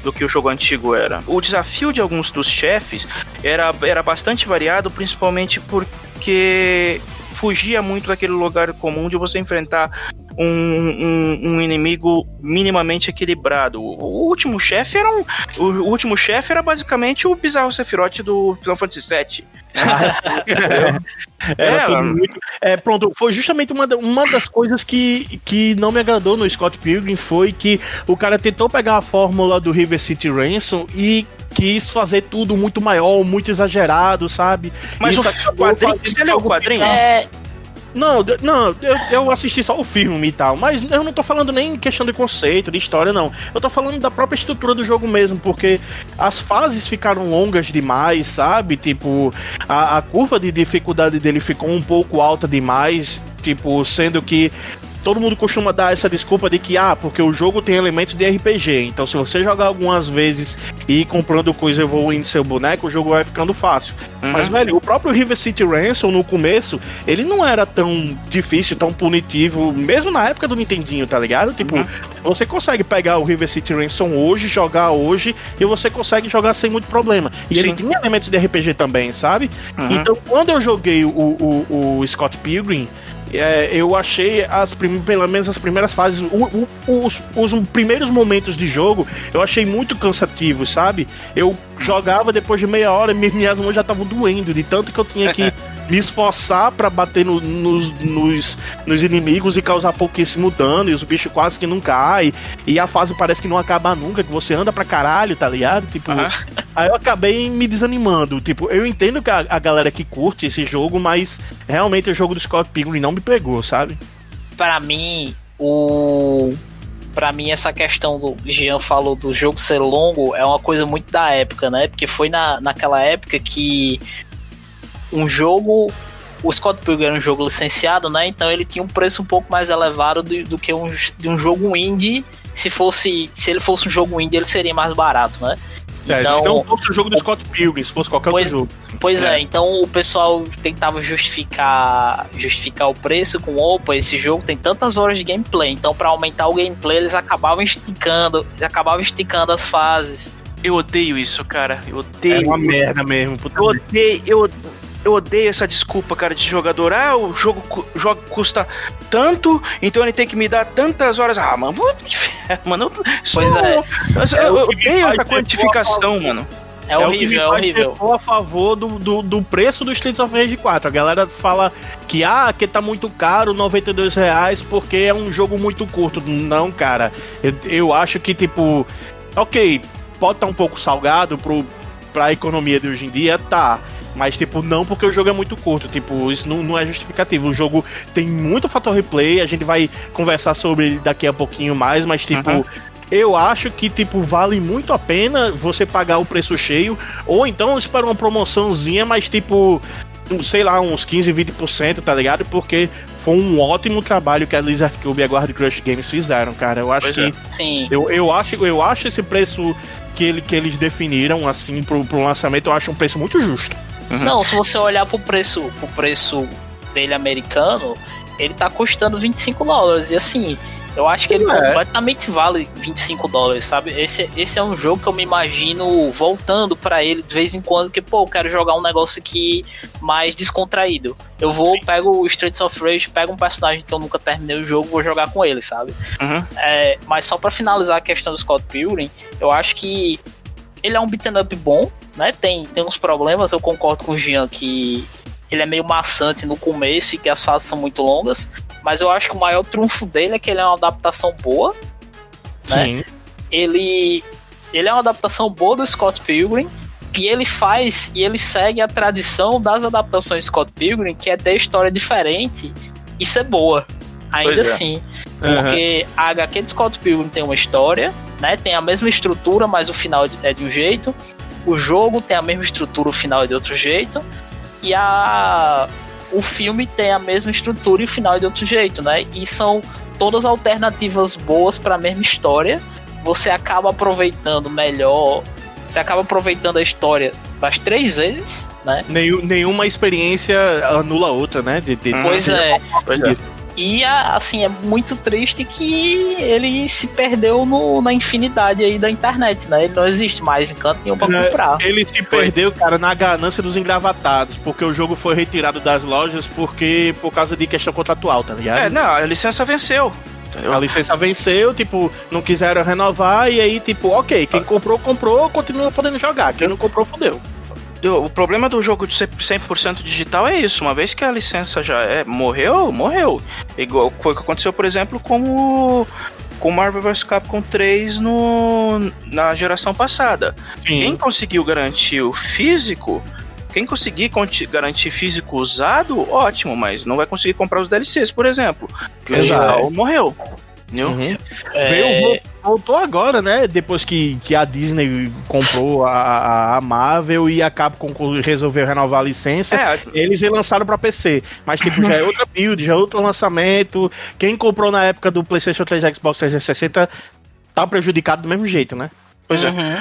Speaker 4: do que o jogo antigo era. O desafio de alguns dos chefes era, era bastante variado, principalmente porque fugia muito daquele lugar comum de você enfrentar um, um, um inimigo minimamente equilibrado. O, o último chefe era um, o, o último chefe era basicamente o bizarro Sephiroth do Final Fantasy VII. [LAUGHS]
Speaker 1: Era
Speaker 4: É,
Speaker 1: muito. É, pronto, foi justamente uma, uma das coisas que, que não me agradou no Scott Pilgrim foi que o cara tentou pegar a fórmula do River City Ransom e quis fazer tudo muito maior, muito exagerado, sabe?
Speaker 4: Mas
Speaker 1: Isso
Speaker 4: o quadrinho, você leu o quadrinho?
Speaker 2: É,
Speaker 1: Não, não, eu, eu assisti só o filme e tal, mas eu não tô falando nem em questão de conceito, de história, não. Eu tô falando da própria estrutura do jogo mesmo, porque as fases ficaram longas demais, sabe? Tipo, a, a curva de dificuldade dele ficou um pouco alta demais, tipo, sendo que. Todo mundo costuma dar essa desculpa de que, ah, porque o jogo tem elementos de RPG. Então, se você jogar algumas vezes e ir comprando coisa evoluindo seu boneco, o jogo vai ficando fácil.
Speaker 4: Uhum.
Speaker 1: Mas, velho, o próprio River City Ransom no começo, ele não era tão difícil, tão punitivo, mesmo na época do Nintendinho, tá ligado? Tipo,
Speaker 4: Uhum.
Speaker 1: você consegue pegar o River City Ransom hoje, jogar hoje, e você consegue jogar sem muito problema. E ele
Speaker 4: Sim.
Speaker 1: tinha elementos de RPG também, sabe?
Speaker 4: Uhum.
Speaker 1: Então, quando eu joguei o, o, o Scott Pilgrim, é, eu achei as pelo menos as primeiras fases, o- o- os, os primeiros momentos de jogo, eu achei muito cansativo, sabe? Eu jogava depois de meia hora, mi- minhas mãos já estavam doendo, de tanto que eu tinha que [LAUGHS] me esforçar pra bater no- nos, nos, nos inimigos e causar pouquíssimo dano, e os bichos quase que não caem, e a fase parece que não acaba nunca, que você anda pra caralho, tá ligado? Tipo,
Speaker 4: Aham.
Speaker 1: Aí eu acabei me desanimando. Tipo, eu entendo que a, a galera que curte esse jogo, mas realmente o jogo do Scott Pilgrim não me pegou, sabe?
Speaker 2: Pra mim, o. Pra mim, essa questão do Jean falou do jogo ser longo é uma coisa muito da época, né? Porque foi na, naquela época que um jogo. O Scott Pilgrim era um jogo licenciado, né? Então ele tinha um preço um pouco mais elevado do, do que um, de um jogo indie. Se fosse. Se ele fosse um jogo indie, ele seria mais barato, né?
Speaker 1: É,
Speaker 2: Então-
Speaker 1: se não fosse o jogo do Scott Pilgrim, se fosse qualquer
Speaker 2: Pois-
Speaker 1: outro jogo.
Speaker 2: Pois é.
Speaker 1: É.
Speaker 2: então o pessoal tentava justificar justificar o preço com opa, esse jogo tem tantas horas de gameplay, então para aumentar o gameplay eles acabavam esticando, eles acabavam esticando as fases.
Speaker 4: Eu odeio isso, cara. Eu
Speaker 1: É
Speaker 4: odeio.
Speaker 1: uma merda mesmo. puta
Speaker 4: Eu odeio, eu, eu odeio essa desculpa, cara, de jogador. Ah, o jogo, o jogo custa tanto, então ele tem que me dar tantas horas. Ah, mano, [LAUGHS] mano. Isso
Speaker 2: Pois
Speaker 4: não-
Speaker 2: é.
Speaker 4: Eu,
Speaker 1: É
Speaker 4: eu odeio essa quantificação, mano.
Speaker 2: É,
Speaker 1: me
Speaker 2: horrível, é horrível.
Speaker 1: a favor do, do, do preço do Streets of Rage 4. A galera fala que, ah, que tá muito caro, 92 reais, porque é um jogo muito curto. Não, cara. Eu, eu acho que, tipo, ok, pode estar um pouco salgado pro, pra economia de hoje em dia, tá. Mas, tipo, não porque o jogo é muito curto. Tipo, isso não, não é justificativo. O jogo tem muito fator replay. A gente vai conversar sobre ele daqui a pouquinho mais. Mas, tipo,
Speaker 4: Uhum.
Speaker 1: eu acho que, tipo, vale muito a pena você pagar o preço cheio. Ou então esperar uma promoçãozinha, mas, tipo, sei lá, uns 15, 20%, tá ligado? Porque foi um ótimo trabalho que a Lizard Cube e a Guard Crush Games fizeram, cara. Eu acho
Speaker 4: Pois
Speaker 1: que.
Speaker 4: é.
Speaker 2: Sim.
Speaker 1: Eu, eu, acho, eu acho esse preço que, ele, que eles definiram, assim, pro, pro lançamento, eu acho um preço muito justo.
Speaker 4: Uhum.
Speaker 2: Não, se você olhar pro preço, pro preço dele americano, ele tá custando 25 dólares. E assim, eu acho que ele
Speaker 1: É.
Speaker 2: completamente vale 25 dólares, sabe? Esse, esse é um jogo que eu me imagino voltando pra ele de vez em quando, que, pô, eu quero jogar um negócio aqui mais descontraído. Eu vou,
Speaker 1: Sim.
Speaker 2: pego o Streets of Rage, pego um personagem que eu nunca terminei o jogo, vou jogar com ele, sabe?
Speaker 4: Uhum.
Speaker 2: É, mas só pra finalizar a questão do Scott Pilgrim, eu acho que ele é um beat'em up bom, né? Tem, tem uns problemas, eu concordo com o Jean que ele é meio maçante no começo e que as fases são muito longas, mas eu acho que o maior trunfo dele é que ele é uma adaptação boa né? Sim. Ele, ele é uma adaptação boa do Scott Pilgrim, e ele faz e ele segue a tradição das adaptações Scott Pilgrim, que é ter história diferente e ser boa. Ainda é. assim. Porque uhum. a HQ de Scott Pilgrim tem uma história, né? Tem a mesma estrutura, mas o final é de um jeito. O jogo tem a mesma estrutura, o final é de outro jeito. E a o filme tem a mesma estrutura e o final é de outro jeito, né? E são todas alternativas boas para a mesma história. Você acaba aproveitando melhor, você acaba aproveitando a história das três vezes, né?
Speaker 1: Nenhum, nenhuma experiência anula a outra, né? De, de,
Speaker 2: pois, é. pois é. E assim, é muito triste que ele se perdeu no, na infinidade aí da internet, né? Ele não existe mais em canto nenhum pra é, comprar.
Speaker 1: Ele se perdeu, cara, na ganância dos engravatados, porque o jogo foi retirado das lojas porque por causa de questão contratual, tá ligado?
Speaker 4: É, não, a licença venceu.
Speaker 1: A licença venceu, tipo, não quiseram renovar, e aí, tipo, ok, quem comprou, comprou, continua podendo jogar. Quem não comprou, fodeu
Speaker 4: o problema do jogo de ser 100% digital é isso. Uma vez que a licença já é morreu, morreu. Igual foi o que aconteceu, por exemplo, com o com Marvel vs Capcom 3 no, na geração passada. Sim. Quem conseguiu garantir o físico, quem conseguir garantir físico usado, ótimo, mas não vai conseguir comprar os DLCs, por exemplo. Que o digital morreu.
Speaker 1: Uhum. É... Veio, voltou agora, né? Depois que, que a Disney comprou a, a Marvel e a Capcom resolveu renovar a licença, é. eles relançaram para PC. Mas, tipo, já é outra build, já é outro lançamento. Quem comprou na época do PlayStation 3 e Xbox 360 tá prejudicado do mesmo jeito, né?
Speaker 4: Pois é. Uhum.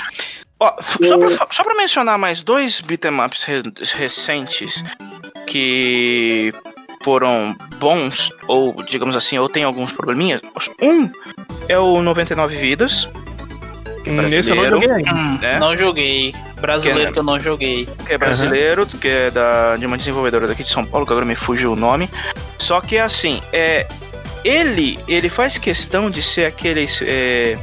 Speaker 4: Ó, só, pra, só pra mencionar mais dois beat'em re recentes que foram bons, ou digamos assim, ou tem alguns probleminhas. Um é o 99 Vidas.
Speaker 2: Que é Esse eu não joguei ainda. Hum, né? Não joguei. Brasileiro que, é, que, eu não joguei.
Speaker 4: Que é brasileiro, uhum. que é da, de uma desenvolvedora daqui de São Paulo, que agora me fugiu o nome. Só que assim, é, ele, ele faz questão de ser aquele é,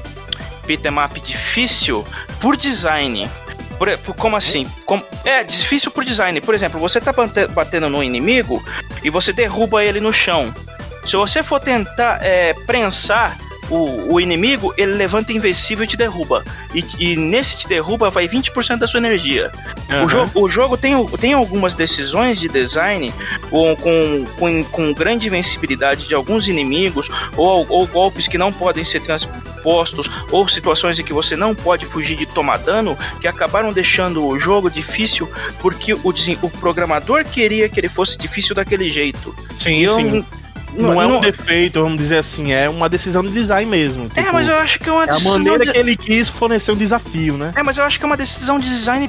Speaker 4: beat'em up difícil por design. Por, por, como assim? Como, é difícil por design. Por exemplo, você tá batendo no inimigo e você derruba ele no chão. Se você for tentar é, prensar o, o, inimigo, ele levanta invencível e te derruba. E, e nesse te derruba vai 20% da sua energia. Uhum. O, jo o jogo tem, tem algumas decisões de design com, com, com, com grande invencibilidade de alguns inimigos, ou, ou golpes que não podem ser transpostos, ou situações em que você não pode fugir de tomar dano, que acabaram deixando o jogo difícil porque o, o programador queria que ele fosse difícil daquele jeito.
Speaker 1: Sim, eu, sim não, não é um defeito, vamos dizer assim, é uma decisão de design mesmo.
Speaker 4: É, tipo, é, mas eu acho que é uma
Speaker 1: decisão. É a maneira de... que ele quis fornecer um desafio, né?
Speaker 4: É, mas eu acho que é uma decisão de design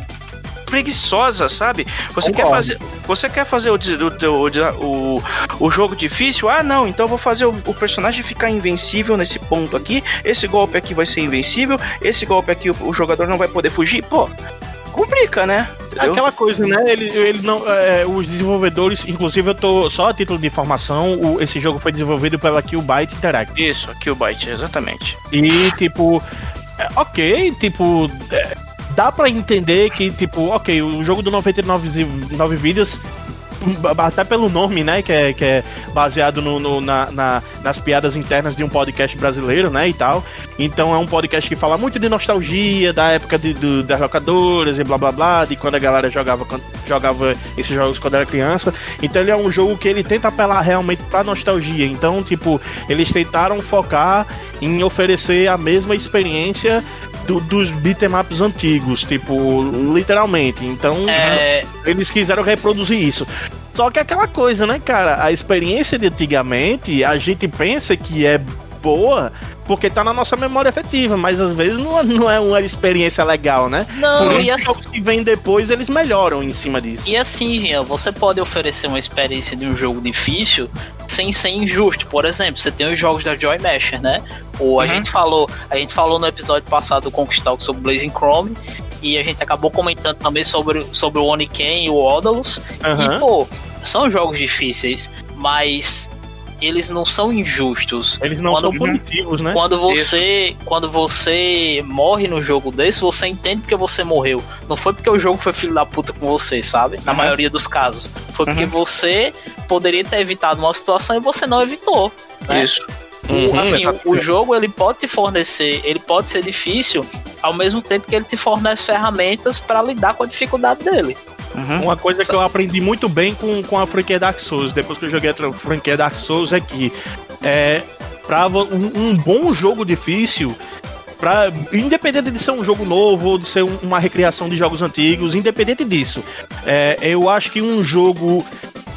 Speaker 4: preguiçosa, sabe? Você quer fazer, você quer fazer o, o, o, o, jogo difícil? Ah, não, então eu vou fazer o, o, personagem ficar invencível nesse ponto aqui. Esse golpe aqui vai ser invencível. Esse golpe aqui o, o jogador não vai poder fugir. Pô, complica, né?
Speaker 1: Entendeu? Aquela coisa, né? Ele, ele não, é, os desenvolvedores, inclusive eu tô só a título de informação, o, esse jogo foi desenvolvido pela Killbyte Interactive.
Speaker 4: Isso, Killbyte, exatamente.
Speaker 1: E tipo, é, ok, tipo, é, dá para entender que tipo, ok, o jogo do 99 9 vídeos até pelo nome, né? Que é, que é baseado no, no na, na, nas piadas internas de um podcast brasileiro, né? E tal. Então é um podcast que fala muito de nostalgia, da época de, do, das locadoras e blá blá blá, de quando a galera jogava, jogava esses jogos quando era criança. Então ele é um jogo que ele tenta apelar realmente pra nostalgia. Então, tipo, eles tentaram focar em oferecer a mesma experiência do, dos beat'em ups antigos, tipo, literalmente. Então, é... eles quiseram reproduzir isso. Só que é aquela coisa, né, cara? A experiência de antigamente, a gente pensa que é boa porque tá na nossa memória efetiva, mas às vezes não, não é uma experiência legal, né?
Speaker 2: Não,
Speaker 1: Por isso
Speaker 2: e
Speaker 1: assim, os que vêm depois, eles melhoram em cima disso.
Speaker 2: E assim, Jean, você pode oferecer uma experiência de um jogo difícil sem ser injusto. Por exemplo, você tem os jogos da Joy Masher, né? Ou a uhum. gente falou, a gente falou no episódio passado do Conquistal sobre Blazing Chrome e a gente acabou comentando também sobre, sobre o Oniken e o Odalus. Uhum. E, pô, são jogos difíceis, mas eles não são injustos.
Speaker 1: Eles não quando, são punitivos, né?
Speaker 2: Quando você, Isso. quando você morre no jogo desse, você entende porque você morreu. Não foi porque o jogo foi filho da puta com você, sabe? Na uhum. maioria dos casos. Foi porque uhum. você poderia ter evitado uma situação e você não evitou. Né?
Speaker 4: Isso.
Speaker 2: Uhum, assim, o, o, jogo ele pode te fornecer, ele pode ser difícil, ao mesmo tempo que ele te fornece ferramentas para lidar com a dificuldade dele.
Speaker 1: Uhum. Uma coisa que eu aprendi muito bem com, com a franquia Dark Souls, depois que eu joguei a franquia Dark Souls, é que é, pra um, um bom jogo difícil, Pra, independente de ser um jogo novo ou de ser um, uma recriação de jogos antigos, independente disso, é, eu acho que um jogo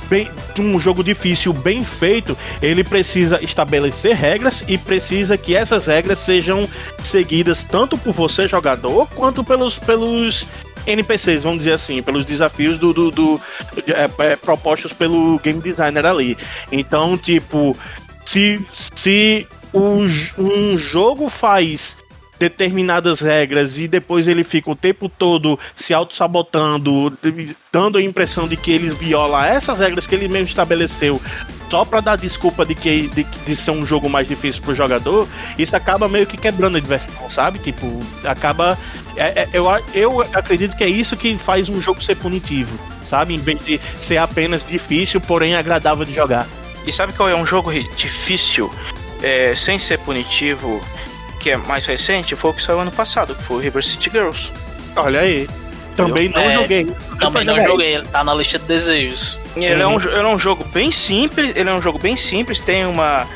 Speaker 1: bem, um jogo difícil bem feito, ele precisa estabelecer regras e precisa que essas regras sejam seguidas tanto por você jogador quanto pelos pelos NPCs, vamos dizer assim, pelos desafios do, do, do é, é, propostos pelo game designer ali. Então, tipo, se se o, um jogo faz determinadas regras e depois ele fica o tempo todo se auto-sabotando, dando a impressão de que ele viola essas regras que ele mesmo estabeleceu só para dar desculpa de que de, de, ser um jogo mais difícil pro jogador, isso acaba meio que quebrando a diversão, sabe? Tipo, acaba. É, é, eu, eu acredito que é isso que faz um jogo ser punitivo, sabe? Em vez de ser apenas difícil, porém agradável de jogar.
Speaker 4: E sabe qual é um jogo difícil, é, sem ser punitivo? Que é mais recente, foi o que saiu ano passado, que foi o River City Girls.
Speaker 1: Olha aí. Também não é, joguei.
Speaker 2: Também não joguei, ele tá na lista de desejos.
Speaker 4: Ele, uhum. é um, ele é um jogo bem simples, ele é um jogo bem simples, tem uma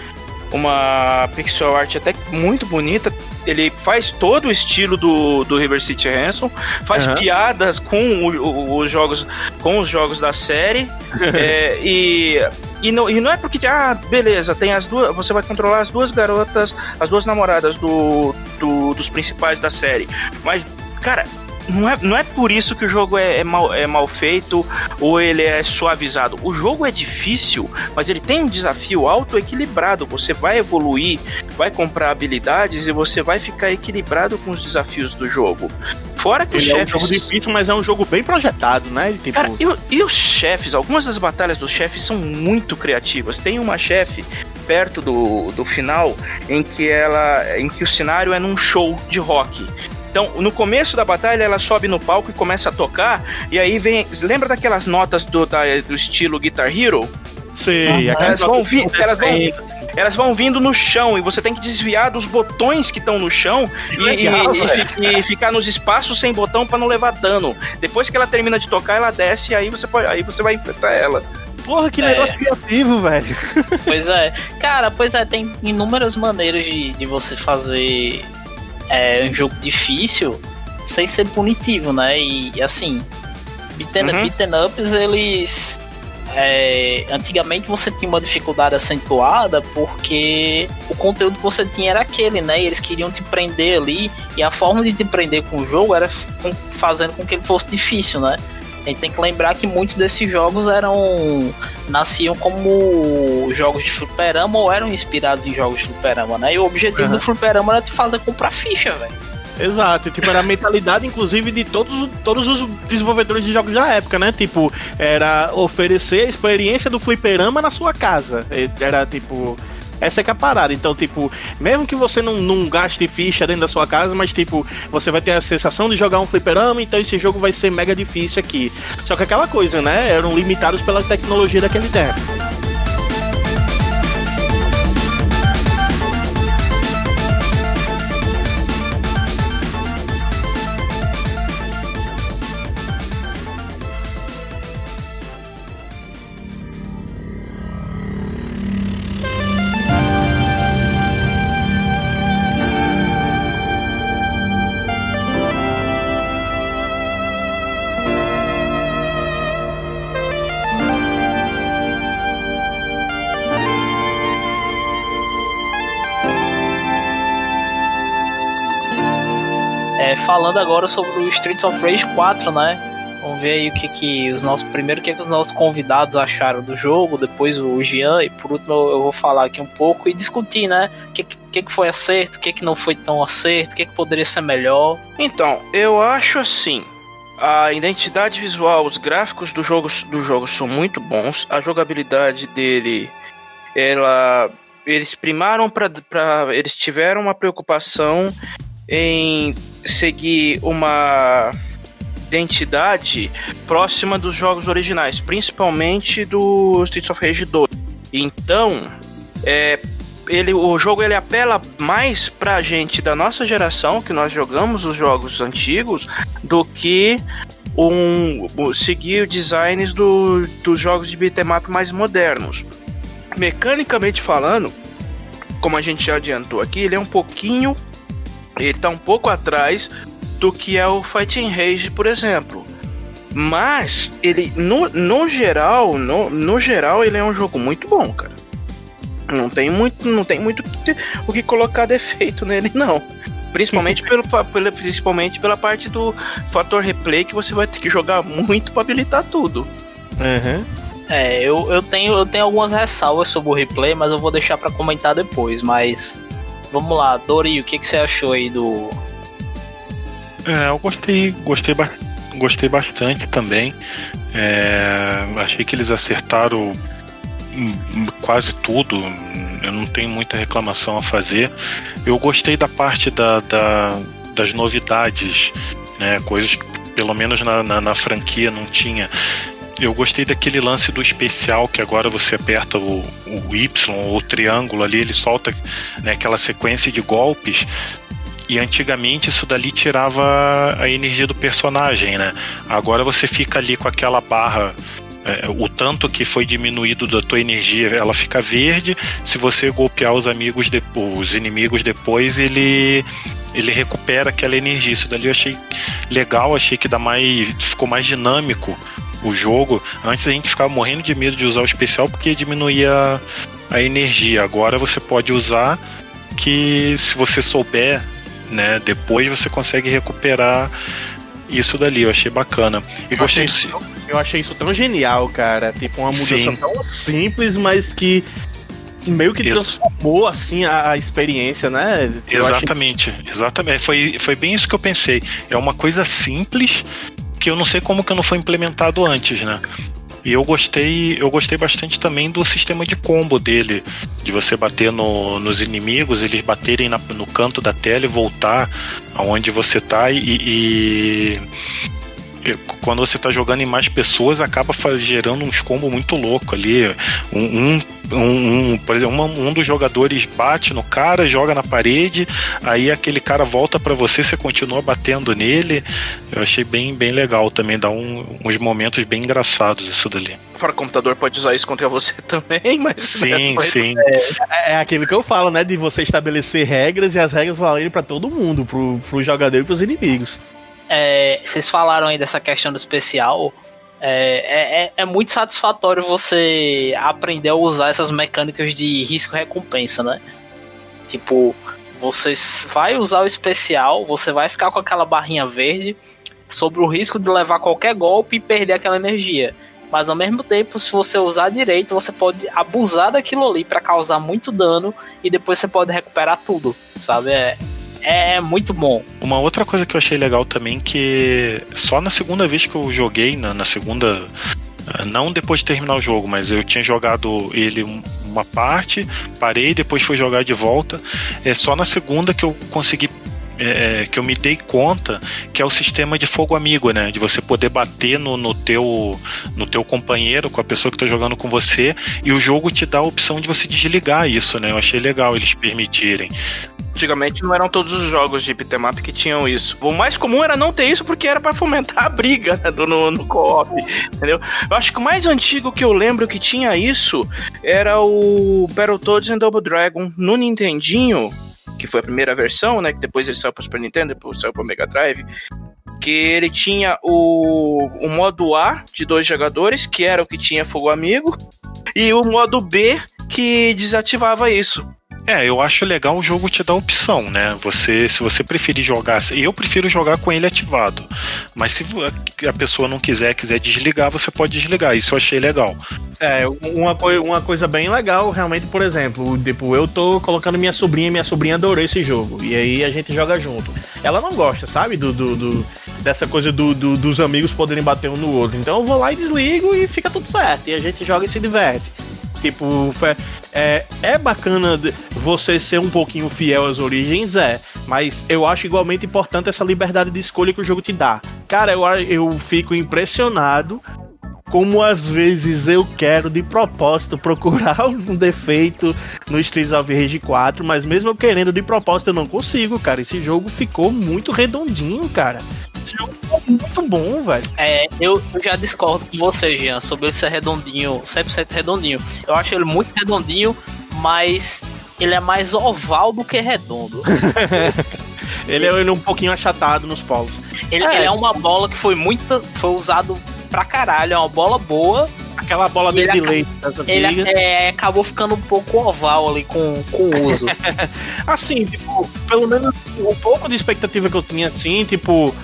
Speaker 4: uma pixel art até muito bonita. Ele faz todo o estilo do, do River City Ransom, faz uhum. piadas com o, o, os jogos com os jogos da série [LAUGHS] é, e e não, e não é porque, ah, beleza, tem as duas. Você vai controlar as duas garotas, as duas namoradas do, do dos principais da série. Mas, cara, não é, não é por isso que o jogo é, é, mal, é mal feito ou ele é suavizado. O jogo é difícil, mas ele tem um desafio alto equilibrado. Você vai evoluir, vai comprar habilidades e você vai ficar equilibrado com os desafios do jogo. Fora que
Speaker 1: ele
Speaker 4: os chefes.
Speaker 1: É um jogo difícil, mas é um jogo bem projetado, né?
Speaker 4: Tipo... Cara, e, e os chefes, algumas das batalhas dos chefes são muito criativas. Tem uma chefe perto do, do final em que ela. em que o cenário é num show de rock. Então, no começo da batalha, ela sobe no palco e começa a tocar, e aí vem. Lembra daquelas notas do, da, do estilo Guitar Hero?
Speaker 1: Sim,
Speaker 4: uhum. elas vão vir, elas vão, elas vão vindo no chão e você tem que desviar dos botões que estão no chão e, legal, e, e, e, ficar nos espaços sem botão para não levar dano. Depois que ela termina de tocar, ela desce e aí você pode, aí você vai enfrentar ela.
Speaker 1: Porra, que é. negócio criativo, velho.
Speaker 2: Pois é. Cara, pois é, tem inúmeras maneiras de, de você fazer é um jogo difícil sem ser punitivo, né? E assim, beaten, uhum. beaten ups, eles. É, antigamente você tinha uma dificuldade acentuada porque o conteúdo que você tinha era aquele, né? E eles queriam te prender ali, e a forma de te prender com o jogo era fazendo com que ele fosse difícil, né? A gente tem que lembrar que muitos desses jogos eram. nasciam como jogos de fliperama ou eram inspirados em jogos de fliperama, né? E o objetivo uhum. do fliperama era te fazer comprar ficha, velho.
Speaker 1: Exato, tipo, era a mentalidade, inclusive, de todos, todos os desenvolvedores de jogos da época, né? Tipo, era oferecer a experiência do fliperama na sua casa. Era tipo essa é que é a parada. Então, tipo, mesmo que você não, não gaste ficha dentro da sua casa, mas, tipo, você vai ter a sensação de jogar um fliperama, então esse jogo vai ser mega difícil aqui. Só que aquela coisa, né? Eram limitados pela tecnologia daquele tempo.
Speaker 2: Falando agora sobre o Streets of Rage 4, né? Vamos ver aí o que que os nossos primeiro o que, que os nossos convidados acharam do jogo, depois o Jean e por último eu vou falar aqui um pouco e discutir, né? O que que, que foi acerto, o que que não foi tão acerto, o que que poderia ser melhor.
Speaker 4: Então, eu acho assim, a identidade visual, os gráficos do jogo, do jogo são muito bons, a jogabilidade dele, ela eles primaram para eles tiveram uma preocupação em seguir uma identidade próxima dos jogos originais, principalmente do Streets of Rage 2. Então, é, ele, o jogo ele apela mais pra gente da nossa geração, que nós jogamos os jogos antigos, do que um, seguir designs do, dos jogos de beat'em up mais modernos. Mecanicamente falando, como a gente já adiantou aqui, ele é um pouquinho. Ele tá um pouco atrás do que é o Fighting Rage, por exemplo. Mas ele, no, no geral, no, no geral, ele é um jogo muito bom, cara. Não tem muito, não tem muito o que colocar defeito nele, [LAUGHS] não. Principalmente, pelo, pela, principalmente pela parte do fator replay que você vai ter que jogar muito para habilitar tudo.
Speaker 2: Uhum. É, eu, eu, tenho, eu tenho algumas ressalvas sobre o replay, mas eu vou deixar para comentar depois. Mas vamos lá, Dori, o que, que você achou aí do.
Speaker 3: É, eu gostei, gostei, gostei bastante também. É, achei que eles acertaram quase tudo. Eu não tenho muita reclamação a fazer. Eu gostei da parte da, da das novidades, né? Coisas que pelo menos na, na, na, franquia não tinha. Eu gostei daquele lance do especial que agora você aperta o, o Y ou o triângulo ali, ele solta né, aquela sequência de golpes. E antigamente isso dali tirava a energia do personagem, né? Agora você fica ali com aquela barra é, o tanto que foi diminuído da tua energia, ela fica verde. Se você golpear os amigos, de, os inimigos depois, ele ele recupera aquela energia. Isso dali eu achei legal, achei que dá mais, ficou mais dinâmico o jogo. Antes a gente ficava morrendo de medo de usar o especial porque diminuía a energia. Agora você pode usar que se você souber, né, depois você consegue recuperar isso dali. Eu achei bacana.
Speaker 1: E gostei do eu achei isso tão genial, cara. Tipo, uma mudança Sim. tão simples, mas que meio que transformou assim a, a experiência, né?
Speaker 3: Eu exatamente, achei... exatamente. Foi, foi bem isso que eu pensei. É uma coisa simples que eu não sei como que não foi implementado antes, né? E eu gostei, eu gostei bastante também do sistema de combo dele, de você bater no, nos inimigos, eles baterem na, no canto da tela e voltar aonde você tá e, e quando você está jogando em mais pessoas, acaba gerando uns combos muito louco ali. Um, um, um, por exemplo, um, um dos jogadores bate no cara, joga na parede, aí aquele cara volta para você, você continua batendo nele. Eu achei bem, bem legal também, dá um, uns momentos bem engraçados isso dali.
Speaker 4: Fora o computador pode usar isso contra você [LAUGHS] também, mas.
Speaker 3: Sim,
Speaker 1: né,
Speaker 3: sim.
Speaker 1: É, é, aquilo que eu falo, né? De você estabelecer regras e as regras valerem para todo mundo, pro, pro jogador e pros inimigos
Speaker 2: é, vocês falaram aí dessa questão do especial. É, é, é, é, muito satisfatório você aprender a usar essas mecânicas de risco-recompensa, né? Tipo, você vai usar o especial, você vai ficar com aquela barrinha verde sobre o risco de levar qualquer golpe e perder aquela energia. Mas ao mesmo tempo, se você usar direito, você pode abusar daquilo ali para causar muito dano e depois você pode recuperar tudo, sabe? É, é muito bom.
Speaker 3: Uma outra coisa que eu achei legal também que só na segunda vez que eu joguei, na, na segunda eh, não depois de terminar o jogo, mas eu tinha jogado ele uma parte, parei, depois fui jogar de volta. É só na segunda que eu consegui é, é, que eu me dei conta que é o sistema de fogo amigo, né? De você poder bater no, no, teu, no teu companheiro, com a pessoa que está jogando com você, e o jogo te dá a opção de você desligar isso, né? Eu achei legal eles permitirem.
Speaker 4: Antigamente não eram todos os jogos de beat'em up que tinham isso. O mais comum era não ter isso porque era para fomentar a briga né, do, no, no co-op, entendeu? Eu acho que o mais antigo que eu lembro que tinha isso era o Battletoads and Double Dragon no Nintendinho, que foi a primeira versão, né? Que depois ele saiu para Super Nintendo, depois saiu para Mega Drive. Que ele tinha o, o modo A de dois jogadores, que era o que tinha fogo amigo, e o modo B que desativava isso.
Speaker 3: É, eu acho legal o jogo te dar opção, né? Você, se você preferir jogar, eu prefiro jogar com ele ativado. Mas se a pessoa não quiser, quiser desligar, você pode desligar. Isso eu achei legal.
Speaker 1: É, uma, uma coisa bem legal, realmente, por exemplo, tipo, eu tô colocando minha sobrinha, minha sobrinha adorou esse jogo. E aí a gente joga junto. Ela não gosta, sabe? Do, do, do dessa coisa do, do, dos amigos poderem bater um no outro. Então eu vou lá e desligo e fica tudo certo. E a gente joga e se diverte. Tipo, é, é bacana você ser um pouquinho fiel às origens, é. Mas eu acho igualmente importante essa liberdade de escolha que o jogo te dá. Cara, eu, eu fico impressionado como às vezes eu quero de propósito procurar [LAUGHS] um defeito no Streets of Rage 4, mas mesmo eu querendo de propósito eu não consigo, cara. Esse jogo ficou muito redondinho, cara. Esse jogo ficou muito bom, velho.
Speaker 2: É, eu, eu já discordo com você, Jean, sobre ele ser redondinho, 100% redondinho. Eu acho ele muito redondinho, mas ele é mais oval do que redondo. [LAUGHS]
Speaker 1: ele é um pouquinho achatado nos polos.
Speaker 2: Ele é. ele é uma bola que foi muito. Foi usado pra caralho. É uma bola boa.
Speaker 1: Aquela bola de leite.
Speaker 2: Ele é, acabou ficando um pouco oval ali com, com o uso. [LAUGHS]
Speaker 1: assim, tipo, pelo menos um pouco de expectativa que eu tinha, assim, tipo.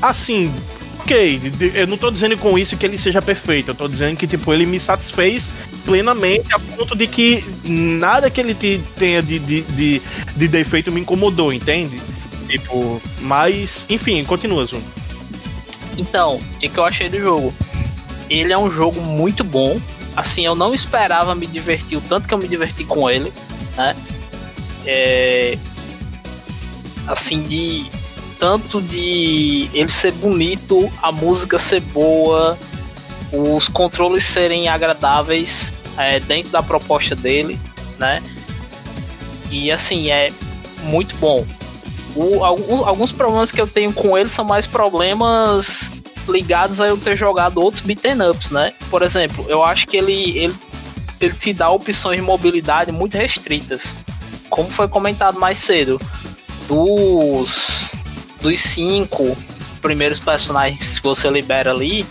Speaker 1: Assim, ok, eu não tô dizendo com isso que ele seja perfeito, eu tô dizendo que, tipo, ele me satisfez plenamente a ponto de que nada que ele te, tenha de, de, de, de defeito me incomodou, entende? Tipo, mas, enfim, continua, Zoom.
Speaker 2: Então, o que, que eu achei do jogo? Ele é um jogo muito bom. Assim, eu não esperava me divertir o tanto que eu me diverti com ele, né? É... Assim, de. Tanto de ele ser bonito, a música ser boa, os controles serem agradáveis é, dentro da proposta dele, né? E assim, é muito bom. O, alguns, alguns problemas que eu tenho com ele são mais problemas ligados a eu ter jogado outros beaten ups, né? Por exemplo, eu acho que ele, ele, ele te dá opções de mobilidade muito restritas. Como foi comentado mais cedo, dos, dos cinco primeiros personagens que você libera ali,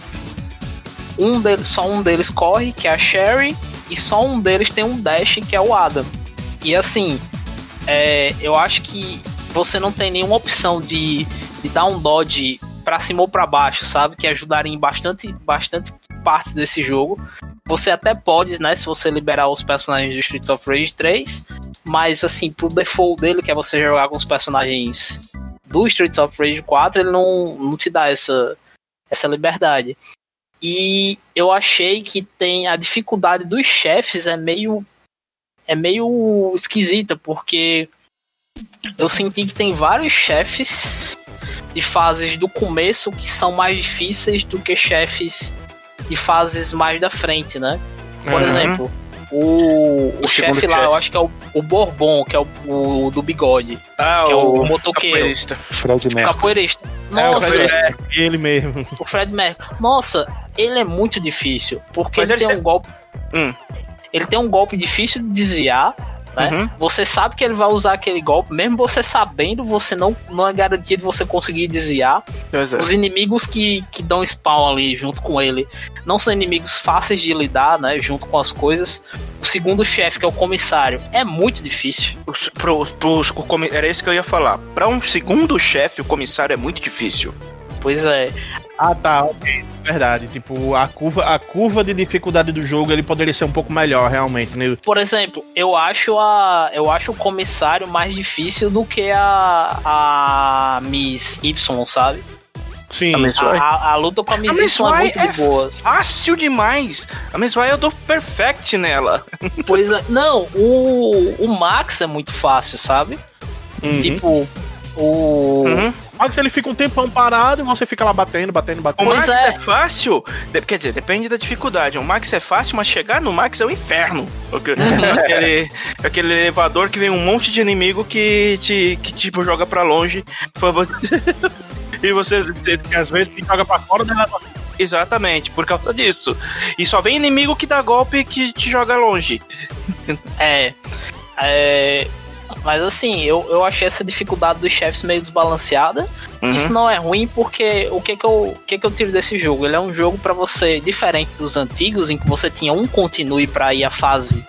Speaker 2: um deles, só um deles corre, que é a Sherry, e só um deles tem um dash, que é o Adam. E assim, é, eu acho que você não tem nenhuma opção de, de dar um dodge para cima ou para baixo, sabe? Que ajudaria em bastante, bastante partes desse jogo. Você até pode, né, se você liberar os personagens do Streets of Rage 3, mas assim, pro default dele, que é você jogar com os personagens do Streets of Rage 4, ele não, não te dá essa, essa liberdade. E eu achei que tem a dificuldade dos chefes é meio é meio esquisita, porque eu senti que tem vários chefes de fases do começo que são mais difíceis do que chefes de fases mais da frente, né? Por uhum. exemplo, o, o, o chefe lá, eu acho que é o, o Bourbon, que é o, o do bigode.
Speaker 4: Ah,
Speaker 2: que
Speaker 4: o,
Speaker 2: é o motoqueiro.
Speaker 4: Capoeirista.
Speaker 1: Fred Mercury.
Speaker 2: Capoeirista.
Speaker 1: Nossa, é, ele mesmo.
Speaker 2: O Fred Mercury. Nossa, ele é muito difícil, porque Mas ele tem um golpe... Hum. Ele tem um golpe difícil de desviar, né? Uhum. Você sabe que ele vai usar aquele golpe, mesmo você sabendo, você não, não é garantido você conseguir desviar. É. Os inimigos que, que dão spawn ali junto com ele não são inimigos fáceis de lidar, né? Junto com as coisas. O segundo chefe, que é o comissário, é muito difícil.
Speaker 4: Pro, era isso que eu ia falar. Para um segundo chefe, o comissário é muito difícil.
Speaker 2: Pois é.
Speaker 1: Ah, tá, ok. Verdade. Tipo, a curva, a curva de dificuldade do jogo ele poderia ser um pouco melhor, realmente, né?
Speaker 2: Por exemplo, eu acho a. Eu acho o comissário mais difícil do que a. a Miss Y, sabe?
Speaker 1: Sim.
Speaker 2: A, a, a, luta com a Miss, a Miss Y é muito
Speaker 4: é
Speaker 2: de boas.
Speaker 4: Fácil demais. A Miss Y eu dou perfect nela. [LAUGHS]
Speaker 2: Pois é. Não, o, o Max é muito fácil, sabe? Uhum. Tipo, o. Uhum.
Speaker 1: Max ele fica um tempão parado e você fica lá batendo, batendo, batendo.
Speaker 4: O Max é. é fácil, quer dizer, depende da dificuldade. O Max é fácil, mas chegar no Max é o um inferno. [LAUGHS] [LAUGHS] aquele, aquele elevador que vem um monte de inimigo que te, que tipo joga pra longe. [LAUGHS] e você, você às vezes joga pra fora do elevador. Exatamente, por causa disso. E só vem inimigo que dá golpe que te joga longe.
Speaker 2: É. É, mas assim, eu, eu achei essa dificuldade dos chefes meio desbalanceada. Uhum. Isso não é ruim porque o que que eu, o que que eu tiro desse jogo? Ele é um jogo para você diferente dos antigos em que você tinha um continue para ir a fase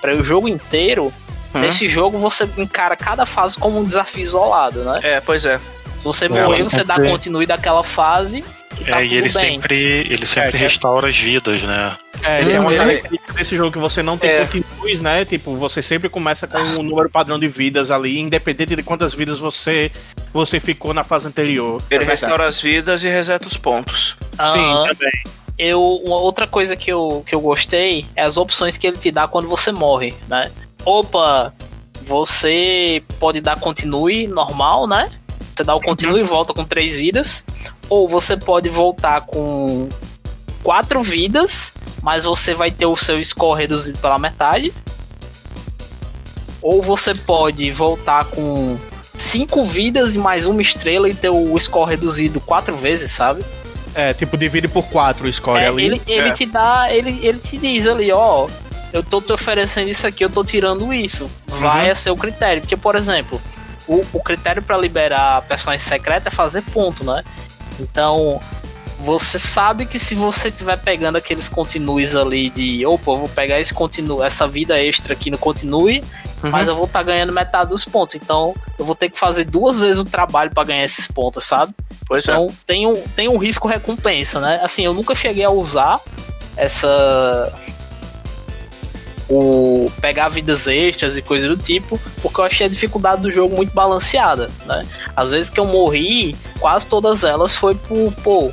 Speaker 2: para o jogo inteiro. Uhum. Nesse jogo você encara cada fase como um desafio isolado, né?
Speaker 4: É, pois é.
Speaker 2: Se você morrer, você dá continue daquela fase
Speaker 3: tá é, e ele bem. sempre, ele sempre é, é. restaura as vidas, né?
Speaker 1: É, ele é uma característica desse jogo que você não tem é. continues, né? Tipo, você sempre começa com um número padrão de vidas ali, independente de quantas vidas você você ficou na fase anterior.
Speaker 4: Ele é restaura as vidas e reseta os pontos.
Speaker 2: Sim, também. Eu, uma outra coisa que eu, que eu gostei é as opções que ele te dá quando você morre, né? Opa, você pode dar continue normal, né? Você dá o continue e volta com três vidas. Ou você pode voltar com quatro vidas, mas você vai ter o seu score reduzido pela metade. Ou você pode voltar com cinco vidas e mais uma estrela e ter o score reduzido quatro vezes, sabe?
Speaker 1: É, tipo, divide por quatro o score
Speaker 2: É,
Speaker 1: ali.
Speaker 2: ele, ele
Speaker 1: É.
Speaker 2: te dá, ele, ele te diz ali, ó, eu tô te oferecendo isso aqui, eu tô tirando isso. Vai
Speaker 1: Uhum.
Speaker 2: a seu critério. Porque, por exemplo, o, o critério pra liberar personagem secreto é fazer ponto, né? Então, você sabe que se você estiver pegando aqueles continues ali de, opa, eu vou pegar esse continue, essa vida extra aqui no continue,
Speaker 1: Uhum.
Speaker 2: mas eu vou estar ganhando metade dos pontos. Então, eu vou ter que fazer duas vezes o trabalho pra ganhar esses pontos, sabe?
Speaker 4: Pois é.
Speaker 2: Então tem um, tem um risco recompensa, né? Assim, eu nunca cheguei a usar essa. O pegar vidas extras e coisa do tipo, porque eu achei a dificuldade do jogo muito balanceada, né? Às vezes que eu morri, quase todas elas foi por, pô,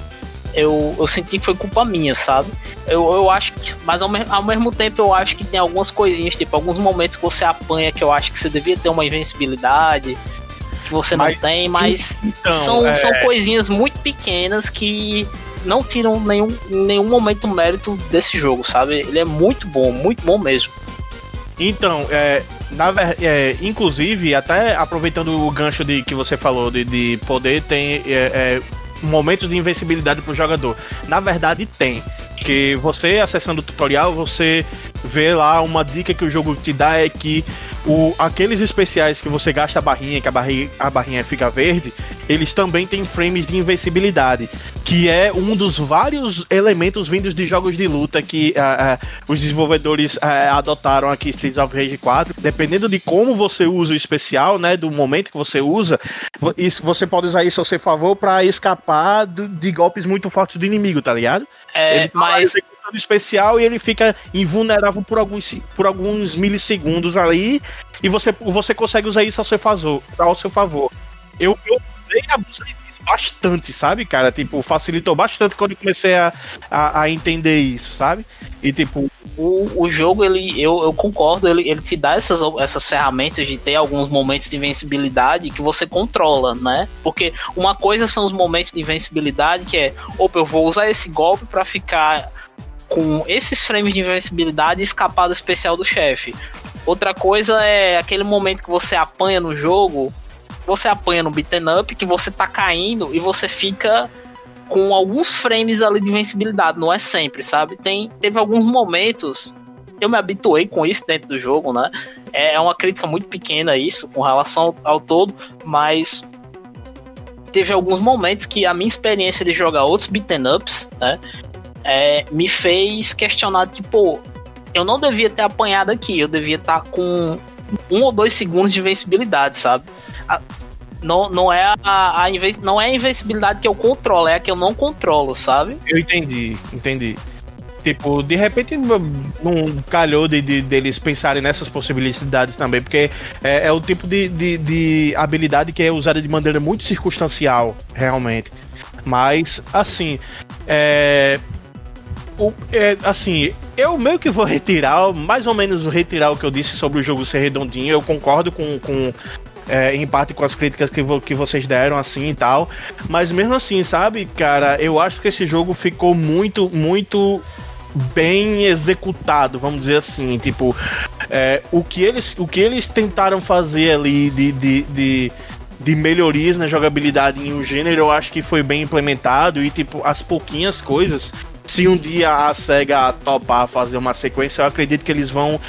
Speaker 2: eu, eu senti que foi culpa minha, sabe? Eu, eu acho que, mas ao, me- ao mesmo tempo eu acho que tem algumas coisinhas, tipo, alguns momentos que você apanha que eu acho que você devia ter uma invencibilidade, que você
Speaker 1: Mas-
Speaker 2: não tem, mas
Speaker 1: Então,
Speaker 2: são,
Speaker 1: é,
Speaker 2: são coisinhas muito pequenas que não tiram nenhum, nenhum momento mérito desse jogo, sabe? Ele é muito bom, muito bom mesmo.
Speaker 1: Então, é, na é, inclusive, até aproveitando o gancho de que você falou de, de poder ter é, é, momentos de invencibilidade pro jogador. Na verdade, tem. Que você acessando o tutorial, você vê lá uma dica que o jogo te dá é que o, aqueles especiais que você gasta a barrinha, que a barrinha, a barrinha fica verde, eles também têm frames de invencibilidade, que é um dos vários elementos vindos de jogos de luta que ah, ah, os desenvolvedores ah, adotaram aqui em Streets of Rage 4. Dependendo de como você usa o especial, né, do momento que você usa, isso, você pode usar isso a seu favor para escapar do- de golpes muito fortes do inimigo, tá ligado?
Speaker 2: É,
Speaker 1: ele tá especial e ele fica invulnerável por alguns, por alguns milissegundos ali e você, você consegue usar isso ao seu favor. Ao seu favor. Eu, eu usei abusei disso bastante, sabe, cara? Tipo, facilitou bastante quando eu comecei a, a, a entender isso, sabe? E tipo,
Speaker 2: o, o jogo, ele, eu, eu concordo, ele, ele te dá essas, essas ferramentas de ter alguns momentos de invencibilidade que você controla, né? Porque uma coisa são os momentos de invencibilidade que é, opa, eu vou usar esse golpe pra ficar com esses frames de invencibilidade e escapar do especial do chefe. Outra coisa é aquele momento que você apanha no jogo, você apanha no beaten up, que você tá caindo e você fica com alguns frames ali de invencibilidade, não é sempre, sabe? Tem, teve alguns momentos, eu me habituei com isso dentro do jogo, né? É é uma crítica muito pequena isso com relação ao, ao todo, mas teve alguns momentos que a minha experiência de jogar outros beaten ups, né? É, me fez questionar, tipo, eu não devia ter apanhado aqui, eu devia estar com um ou dois segundos de invencibilidade, sabe? A- não, não, é a, a inven- não é a invencibilidade que eu controlo, é a que eu não controlo, sabe?
Speaker 1: eu entendi, entendi. Tipo, de repente não calhou de, de- deles pensarem nessas possibilidades também, porque é, é o tipo de, de, de habilidade que é usada de maneira muito circunstancial, realmente. Mas, assim, é, o- é, assim, eu meio que vou retirar, mais ou menos retirar o que eu disse sobre o jogo ser redondinho. Eu concordo com, com é, em parte com as críticas que, vo- que vocês deram, assim e tal. Mas mesmo assim, sabe, cara, eu acho que esse jogo ficou muito, muito bem executado, vamos dizer assim. Tipo, é, o, que eles, o que eles tentaram fazer ali de, de, de, de melhorias na jogabilidade em um gênero, eu acho que foi bem implementado. E, tipo, as pouquinhas coisas. Se um dia a SEGA topar fazer uma sequência, eu acredito que eles vão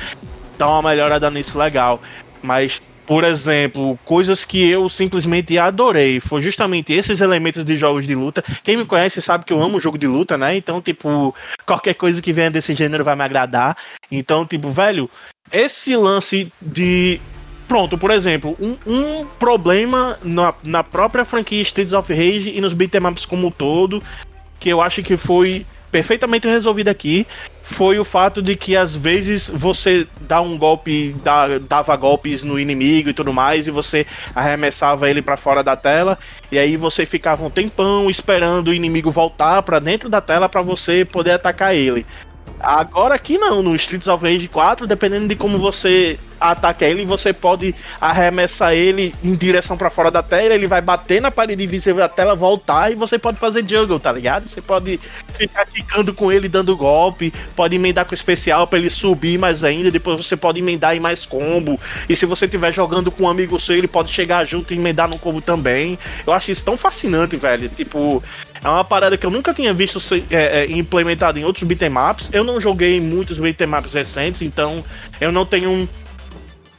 Speaker 1: dar uma melhorada nisso legal. Mas, por exemplo, coisas que eu simplesmente adorei foi justamente esses elementos de jogos de luta. Quem me conhece sabe que eu amo jogo de luta, né? Então, tipo, qualquer coisa que venha desse gênero vai me agradar. Então, tipo, velho, esse lance de. Pronto, por exemplo, um, um problema na, na própria franquia Streets of Rage e nos beat'em ups como um todo, que eu acho que foi perfeitamente resolvido aqui, foi o fato de que às vezes você dá um golpe, dá, dava golpes no inimigo e tudo mais, e você arremessava ele para fora da tela, e aí você ficava um tempão esperando o inimigo voltar para dentro da tela para você poder atacar ele. Agora aqui não, no Streets of Rage 4, dependendo de como você ataca ele, você pode arremessar ele em direção para fora da tela, ele vai bater na parede invisível da tela, voltar e você pode fazer juggle, tá ligado? Você pode ficar quicando com ele, dando golpe, pode emendar com especial para ele subir mais ainda, depois você pode emendar em mais combo. E se você estiver jogando com um amigo seu, ele pode chegar junto e emendar no combo também. Eu acho isso tão fascinante, velho. Tipo, é uma parada que eu nunca tinha visto ser é, é, implementada em outros beatemaps. Eu não joguei muitos beatemaps recentes, então eu não tenho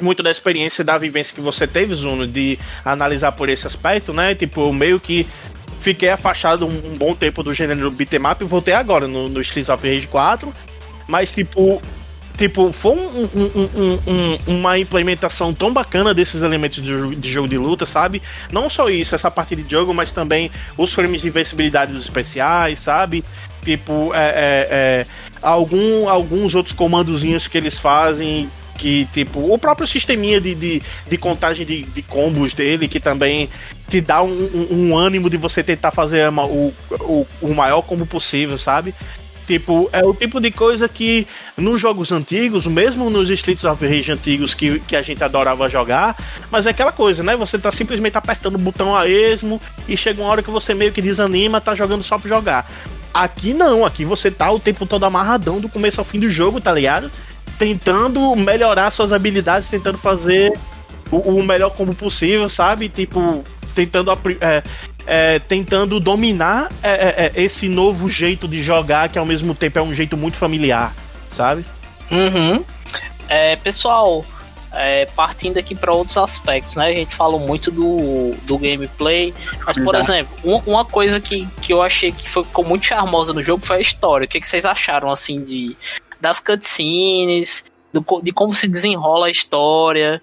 Speaker 1: muito da experiência da vivência que você teve, Zuno, de analisar por esse aspecto, né? Tipo, eu meio que fiquei afastado um, bom tempo do gênero beatmap e voltei agora no, no Streets of Rage 4. Mas, tipo, tipo, foi um, um, um, uma implementação tão bacana desses elementos de, de, jogo de luta, sabe? Não só isso, essa parte de jogo, mas também os frames de invencibilidade dos especiais, sabe? Tipo, é, é, é, algum, alguns outros comandozinhos que eles fazem que, tipo, o próprio sisteminha de, de, de contagem de, de, combos dele, que também te dá um, um, um ânimo de você tentar fazer uma, o, o, o maior combo possível, sabe? Tipo, é o tipo de coisa que nos jogos antigos, mesmo nos Streets of Rage antigos que, que a gente adorava jogar, mas é aquela coisa, né? Você tá simplesmente apertando o botão a esmo e chega uma hora que você meio que desanima, tá jogando só pra jogar. Aqui não, aqui você tá o tempo todo amarradão do começo ao fim do jogo, tá ligado? Tentando melhorar suas habilidades, tentando fazer o, o melhor como possível, sabe? Tipo, tentando é, é, tentando dominar é, é, é, esse novo jeito de jogar, que ao mesmo tempo é um jeito muito familiar, sabe?
Speaker 2: Uhum. É, pessoal, é, partindo aqui para outros aspectos, né? A gente falou muito do, do gameplay, mas, por exemplo, uma, uma coisa que, que eu achei que foi, ficou muito charmosa no jogo foi a história. O que, que vocês acharam, assim, de, das cutscenes, do, de como se desenrola a história.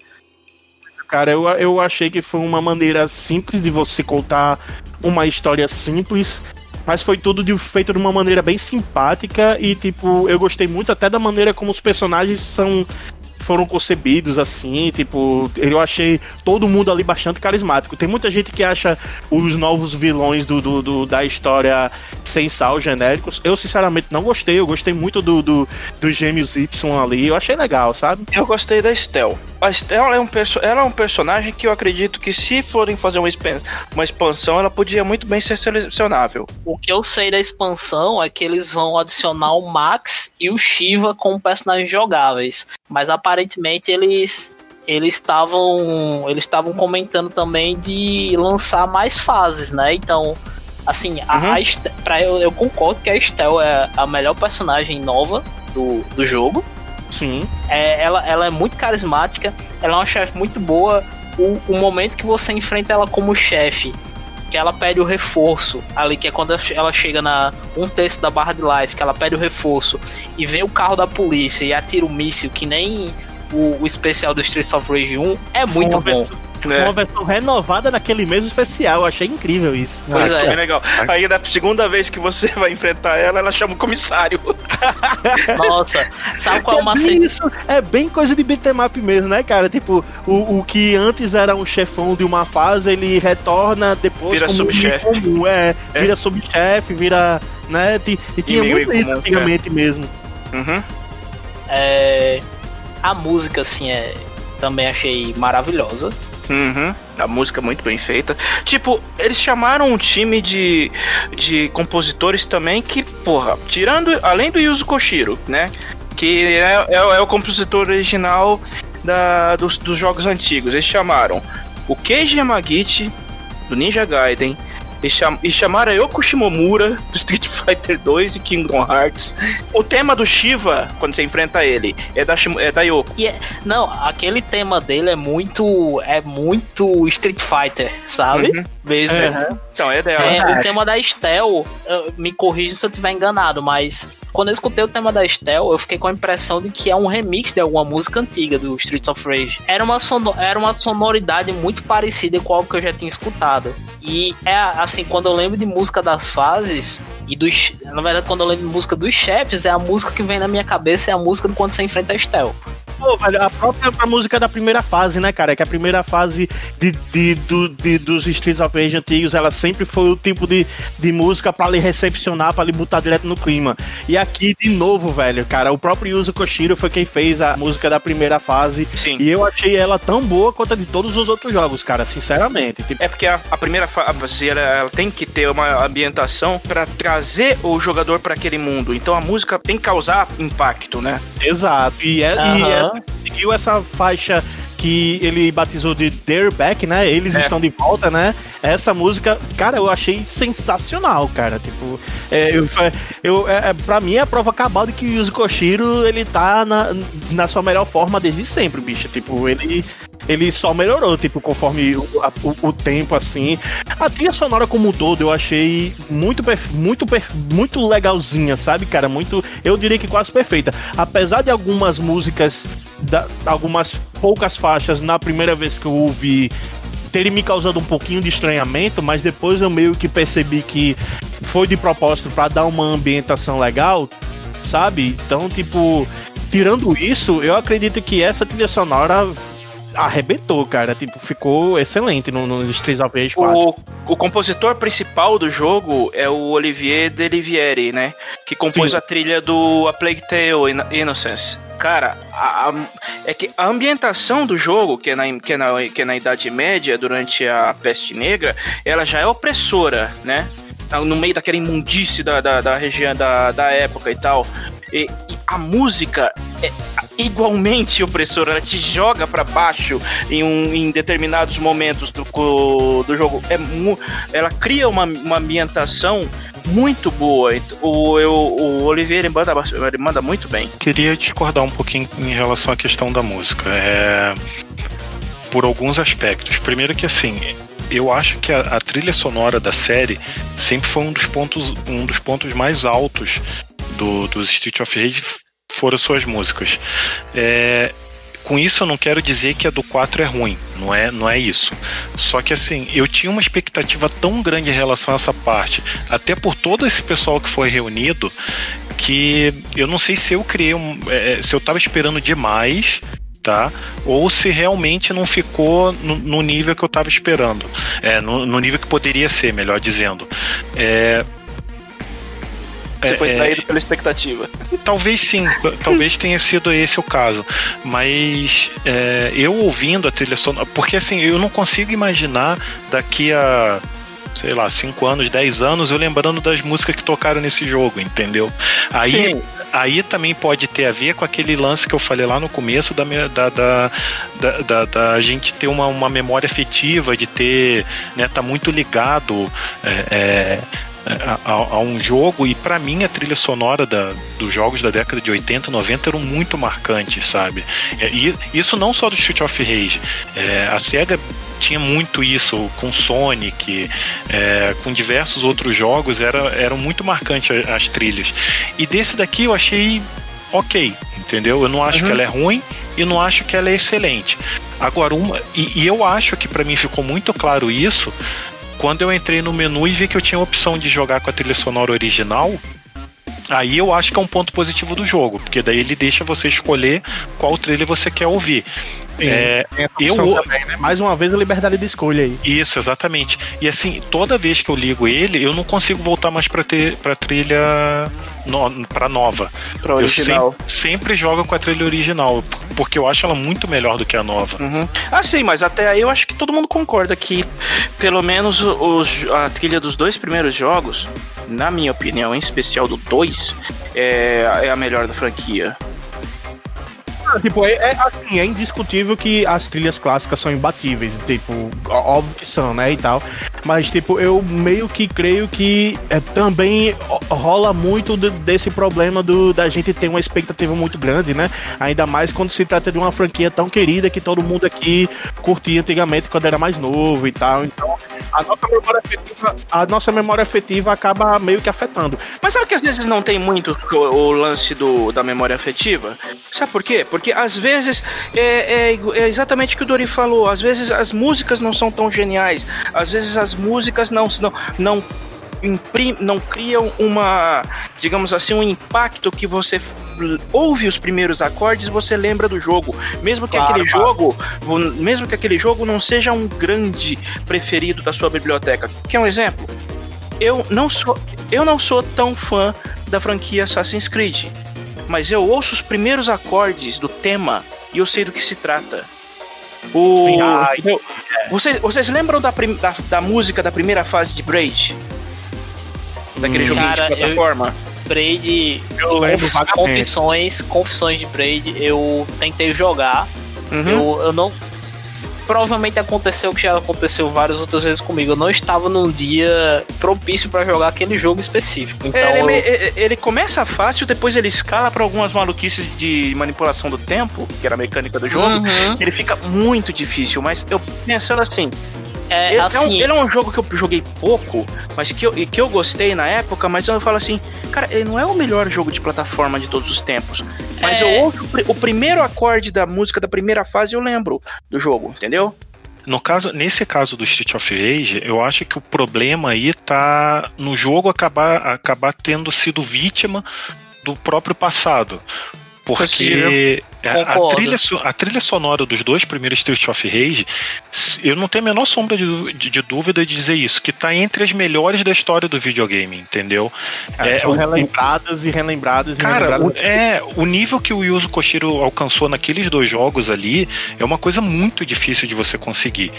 Speaker 1: Cara, eu, eu achei que foi uma maneira simples de você contar uma história simples, mas foi tudo de, feito de uma maneira bem simpática e, tipo, eu gostei muito até da maneira como os personagens são foram concebidos assim, tipo, eu achei todo mundo ali bastante carismático. Tem muita gente que acha os novos vilões do, do, do da história sem sal, genéricos. Eu, sinceramente, não gostei. Eu gostei muito do, do, do Gêmeos Y ali. Eu achei legal, sabe?
Speaker 4: Eu gostei da Estel. A Estel é um, ela é um personagem que eu acredito que se forem fazer uma, uma expansão, ela podia muito bem ser selecionável.
Speaker 2: O que eu sei da expansão é que eles vão adicionar o Max e o Shiva como personagens jogáveis. Mas aparentemente eles eles estavam eles estavam comentando também de lançar mais fases, né? Então, assim, a, uhum. a pra, eu, eu concordo que a Estel é a melhor personagem nova do, do jogo.
Speaker 1: Sim.
Speaker 2: É, ela, ela é muito carismática, ela é uma chefe muito boa. O, o momento que você enfrenta ela como chefe que ela pede o reforço ali, que é quando ela chega na um terço da barra de life, que ela pede o reforço e vem o carro da polícia e atira o míssil, que nem o, o especial do Streets of Rage 1, é muito bom.
Speaker 1: É. Uma versão renovada daquele mesmo especial. Eu achei incrível isso.
Speaker 4: Pois ah, é. é legal. Aí da segunda vez que você [LAUGHS] vai enfrentar ela, ela chama o comissário. [LAUGHS]
Speaker 2: Nossa, sabe qual
Speaker 1: é o macete? Isso é bem coisa de beatmap mesmo, né, cara? Tipo, o, o que antes era um chefão de uma fase, ele retorna depois
Speaker 4: vira subchefe.
Speaker 1: É, é, vira subchefe, vira. né? E, e tinha muito isso antigamente é. mesmo.
Speaker 2: Uhum. É, a música, assim, é, também achei maravilhosa.
Speaker 4: Uhum. A música muito bem feita. Tipo, eles chamaram um time de, de compositores também que, porra, tirando. Além do Yuzo Koshiro, né? Que é, é, é o compositor original da, dos, dos jogos antigos. Eles chamaram o Keiji Yamagichi, do Ninja Gaiden, e, cham e chamaram Yoko Shimomura do Street [LAUGHS] Fighter 2 e Kingdom Hearts. O tema do Shiva, quando você enfrenta ele, é da, é da Yoko.
Speaker 2: Yeah. É, não, aquele tema dele é muito. É muito Street Fighter, sabe? Uhum. Mesmo. Uhum.
Speaker 4: Então, é dela.
Speaker 2: É, o tema da Estel, me corrija se eu estiver enganado, mas quando eu escutei o tema da Estel, eu fiquei com a impressão de que é um remix de alguma música antiga do Streets of Rage. Era uma, sono era uma sonoridade muito parecida com algo que eu já tinha escutado. E é assim, quando eu lembro de música das fases e dos. Na verdade, quando eu lembro de música dos chefes, é a música que vem na minha cabeça, é a música de quando você enfrenta a Estel.
Speaker 1: Pô, velho, a própria a música da primeira fase, né, cara? Que a primeira fase de, de, do, de, dos Streets of Rage antigos, ela sempre foi o tipo de, de música pra lhe recepcionar, pra lhe botar direto no clima. E aqui, de novo, velho, cara, o próprio Yuzo Koshiro foi quem fez a música da primeira fase.
Speaker 4: Sim.
Speaker 1: E eu achei ela tão boa quanto a de todos os outros jogos, cara, sinceramente. Tipo,
Speaker 4: É porque a, a primeira fase ela, ela tem que ter uma ambientação pra trazer o jogador pra aquele mundo. Então a música tem que causar impacto, né?
Speaker 1: Exato. E, é, e
Speaker 2: Aham.
Speaker 1: essa, seguiu essa faixa que ele batizou de They're Back, né? Eles
Speaker 4: É.
Speaker 1: estão de volta, né? Essa música, cara, eu achei sensacional, cara. Tipo, é, eu, eu, é, é, pra mim é a prova cabal de que o Yuzo Koshiro, ele tá na, na sua melhor forma desde sempre, bicho. Tipo, ele ele só melhorou, tipo, conforme o, a- o- o tempo, assim. A trilha sonora como um todo eu achei muito, muito, muito legalzinha, sabe, cara? Muito, eu diria que quase perfeita. Apesar de algumas músicas, da- algumas poucas faixas na primeira vez que eu ouvi terem me causado um pouquinho de estranhamento, mas depois eu meio que percebi que foi de propósito pra dar uma ambientação legal, sabe? Então, tipo, tirando isso, eu acredito que essa trilha sonora arrebentou, cara. Tipo, ficou excelente no, no Streets of Rage 4.
Speaker 4: O, o compositor principal do jogo é o Olivier Delivieri, né? Que compôs
Speaker 1: Sim.
Speaker 4: a trilha do A Plague Tale In- Innocence. Cara, a- a- é que a ambientação do jogo, que é, na, que, é na, que é na Idade Média, durante a Peste Negra, ela já é opressora, né? No meio daquela imundície da, da, da região da, da época e tal. E, e a música é igualmente opressora, ela te joga pra baixo em, um, em determinados momentos do, do jogo. É ela cria uma, uma ambientação muito boa. Ent- O, eu, o Oliveira manda, manda muito bem.
Speaker 3: Queria discordar um pouquinho em relação à questão da música. É, por alguns aspectos. Primeiro que assim, eu acho que a, a trilha sonora da série sempre foi um dos pontos, um dos pontos mais altos do, dos Street of Rage foram suas músicas. É, com isso eu não quero dizer que a do 4 é ruim, não é, não é isso. Só que assim, eu tinha uma expectativa tão grande em relação a essa parte, até por todo esse pessoal que foi reunido, que eu não sei se eu criei um. é, se eu tava esperando demais. Tá? Ou se realmente não ficou no, no nível que eu tava esperando. É, no, no nível que poderia ser, melhor dizendo. É,
Speaker 4: Você
Speaker 3: é,
Speaker 4: foi
Speaker 3: é,
Speaker 4: traído pela expectativa.
Speaker 3: Talvez sim, talvez tenha sido esse o caso. Mas é, eu ouvindo a trilha sonora. Porque assim, eu não consigo imaginar daqui a. Sei lá, 5 anos, 10 anos, eu lembrando das músicas que tocaram nesse jogo, entendeu? Aí,
Speaker 4: Sim.
Speaker 3: aí também pode ter a ver com aquele lance que eu falei lá no começo da, me- da, da, da, da- da gente ter uma, uma memória afetiva, de ter, né, tá muito ligado é, é, a, a- um jogo e pra mim a trilha sonora da, dos jogos da década de 80, 90 eram muito marcantes, sabe? É, e isso não só do Street of Rage. É, a SEGA tinha muito isso com Sonic, é, com diversos outros jogos, era, eram muito marcantes a- as trilhas. E desse daqui eu achei ok, entendeu? Eu não acho
Speaker 4: Uhum.
Speaker 3: que ela é ruim e não acho que ela é excelente. Agora, uma. E, e eu acho que pra mim ficou muito claro isso quando eu entrei no menu e vi que eu tinha a opção de jogar com a trilha sonora original. Aí eu acho que é um ponto positivo do jogo, porque daí ele deixa você escolher qual trilha você quer ouvir. É, eu-
Speaker 1: também, né? Mais uma vez a liberdade de escolha aí.
Speaker 3: isso, exatamente. E assim, toda vez que eu ligo ele, eu não consigo voltar mais pra, ter, pra trilha no, pra nova.
Speaker 4: Pra
Speaker 3: Eu
Speaker 4: original.
Speaker 3: sempre, sempre jogo com a trilha original, porque eu acho ela muito melhor do que a nova.
Speaker 4: Uhum. Ah, sim, mas até aí eu acho que todo mundo concorda que, pelo menos, os, a trilha dos dois primeiros jogos, na minha opinião, em especial do 2, é, é a melhor da franquia.
Speaker 1: Ah, tipo, é, é, assim, é indiscutível que as trilhas clássicas são imbatíveis, tipo, óbvio que são, né, e tal. Mas, tipo, eu meio que creio que é, também rola muito de- desse problema do, da gente ter uma expectativa muito grande, né? Ainda mais quando se trata de uma franquia tão querida que todo mundo aqui curtia antigamente quando era mais novo e tal. Então, a nossa memória afetiva, a nossa memória afetiva acaba meio que afetando.
Speaker 4: Mas sabe que às vezes não tem muito o, o lance do, da memória afetiva? Sabe por quê? Às vezes é, é é exatamente o que o Dori falou. Às vezes as músicas não são tão geniais. Às vezes as músicas não não, não imprim, não criam uma, digamos assim, um impacto que você ouve os primeiros acordes e você lembra do jogo, mesmo que
Speaker 1: Claro,
Speaker 4: aquele
Speaker 1: claro.
Speaker 4: jogo, mesmo que aquele jogo não seja um grande preferido da sua biblioteca. Quer um exemplo? Eu não sou, eu não sou tão fã da franquia Assassin's Creed, mas eu ouço os primeiros acordes do tema e eu sei do que se trata. O,
Speaker 1: Sim, ah,
Speaker 4: entendeu? vocês, vocês lembram da, prim- da, da música da primeira fase de Braid? Daquele
Speaker 1: Hum.
Speaker 4: joguinho
Speaker 2: Cara,
Speaker 4: de
Speaker 2: eu-
Speaker 4: plataforma?
Speaker 2: Braid,
Speaker 1: Eu lembro
Speaker 2: confissões, confissões de Braid, eu tentei jogar,
Speaker 4: Uhum.
Speaker 2: eu, eu não. Provavelmente aconteceu o que já aconteceu várias outras vezes comigo. Eu não estava num dia propício pra jogar aquele jogo específico. Então,
Speaker 4: ele,
Speaker 2: eu-
Speaker 4: ele- começa fácil, depois ele escala pra algumas maluquices de manipulação do tempo, que era a mecânica do jogo.
Speaker 2: Uhum.
Speaker 4: Ele fica muito difícil, mas eu pensando assim,
Speaker 2: é,
Speaker 4: ele é, um,
Speaker 2: assim,
Speaker 4: ele é um jogo que eu joguei pouco, mas que eu, e que eu gostei na época, mas eu falo assim, cara, ele não é o melhor jogo de plataforma de todos os tempos. Mas
Speaker 2: É.
Speaker 4: eu ouço o o primeiro acorde da música da primeira fase eu lembro do jogo, entendeu?
Speaker 3: No caso, nesse caso do Street of Rage, eu acho que o problema aí tá no jogo acabar, acabar tendo sido vítima do próprio passado. Porque a, trilha, a trilha sonora dos dois primeiros Street of Rage, eu não tenho a menor sombra de, de- de dúvida de dizer isso, que tá entre as melhores da história do videogame, entendeu?
Speaker 1: É, são
Speaker 3: o-
Speaker 1: relembradas e relembradas e
Speaker 3: Cara, o,
Speaker 1: relembradas.
Speaker 3: é, o nível que o Yuzo Koshiro alcançou naqueles dois jogos ali é uma coisa muito difícil de você conseguir.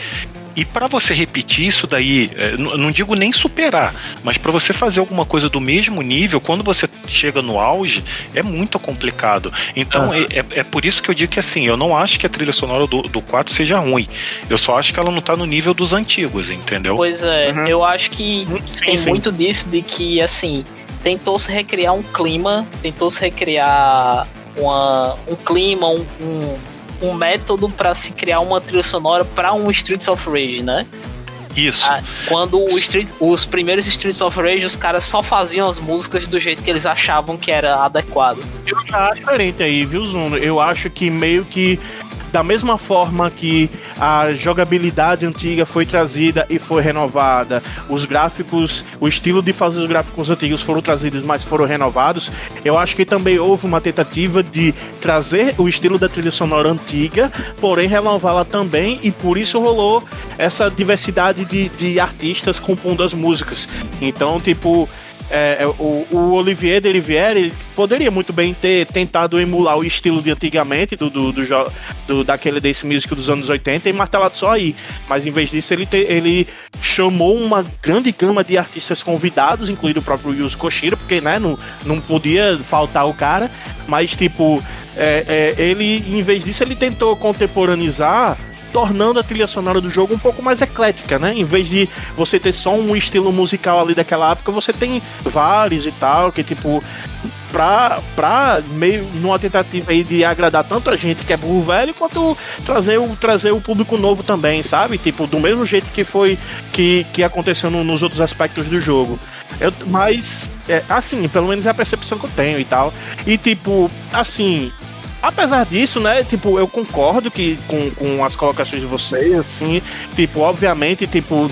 Speaker 3: E pra você repetir isso daí, é, não digo nem superar, mas pra você fazer alguma coisa do mesmo nível, quando você chega no auge, é muito complicado. Então é, é- é por isso que eu digo que assim, eu não acho que a trilha sonora do, do 4 seja ruim. Eu só acho que ela não tá no nível dos antigos, entendeu?
Speaker 2: Pois é,
Speaker 4: Uhum.
Speaker 2: eu acho que
Speaker 1: Sim,
Speaker 2: tem
Speaker 1: sim.
Speaker 2: muito disso de que, assim, tentou se recriar um clima, tentou se recriar uma, um clima, um, um, um método pra se criar uma trilha sonora pra um Streets of Rage, né?
Speaker 3: Isso.
Speaker 2: Ah, Quando o Street, os primeiros Streets of Rage, os caras só faziam as músicas do jeito que eles achavam que era adequado.
Speaker 1: Eu já acho diferente aí, viu, Zuno? Eu acho que meio que da mesma forma que a jogabilidade antiga foi trazida e foi renovada, os gráficos, o estilo de fazer os gráficos antigos foram trazidos, mas foram renovados, eu acho que também houve uma tentativa de trazer o estilo da trilha sonora antiga, porém renová-la também, e por isso rolou essa diversidade de, de artistas compondo as músicas. Então, tipo, é, é, o, o Olivier ele poderia muito bem ter tentado emular o estilo de antigamente do, do, do, do- daquele desse music dos anos 80 e martelado só aí. Mas em vez disso, ele, te- ele chamou uma grande gama de artistas convidados, incluindo o próprio Yuzo Koshiro, porque né, não, não podia faltar o cara. Mas, tipo, é, é, ele, em vez disso, ele tentou contemporaneizar tornando a trilha sonora do jogo um pouco mais eclética, né? Em vez de você ter só um estilo musical ali daquela época, você tem vários e tal, que tipo pra, pra meio numa tentativa aí de agradar tanto a gente que é burro velho, quanto trazer o, trazer o público novo também, sabe? Tipo, do mesmo jeito que foi que, que aconteceu no- nos outros aspectos do jogo. Eu, mas, é, assim, pelo menos é a percepção que eu tenho e tal. E tipo, assim, apesar disso, né, tipo, eu concordo que com, com as colocações de vocês, assim, tipo, obviamente, tipo,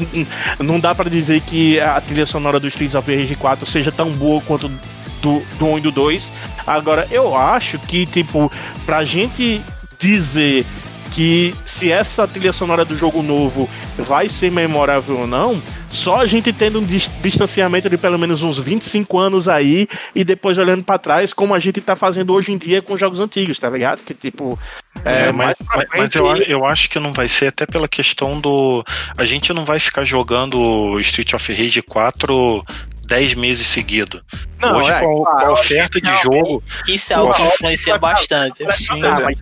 Speaker 1: não dá pra dizer que a trilha sonora do Streets of Rage 4 seja tão boa quanto do, do 1 e do 2. Agora, eu acho que, tipo, pra gente dizer que se essa trilha sonora do jogo novo vai ser memorável ou não, só a gente tendo um dis- distanciamento de pelo menos uns 25 anos aí e depois olhando pra trás, como a gente tá fazendo hoje em dia com jogos antigos, tá ligado? Que tipo.
Speaker 3: É, mas,
Speaker 1: pra
Speaker 3: mas- mas eu, eu acho que não vai ser até pela questão do. A gente não vai ficar jogando Street of Rage 4 10 meses seguidos.
Speaker 1: Não,
Speaker 3: Hoje,
Speaker 1: é,
Speaker 3: com, a-
Speaker 1: claro,
Speaker 3: com a oferta de jogo.
Speaker 2: Isso é algo que influencia bastante.
Speaker 3: Sim,
Speaker 1: Ah,
Speaker 3: é.
Speaker 1: mas,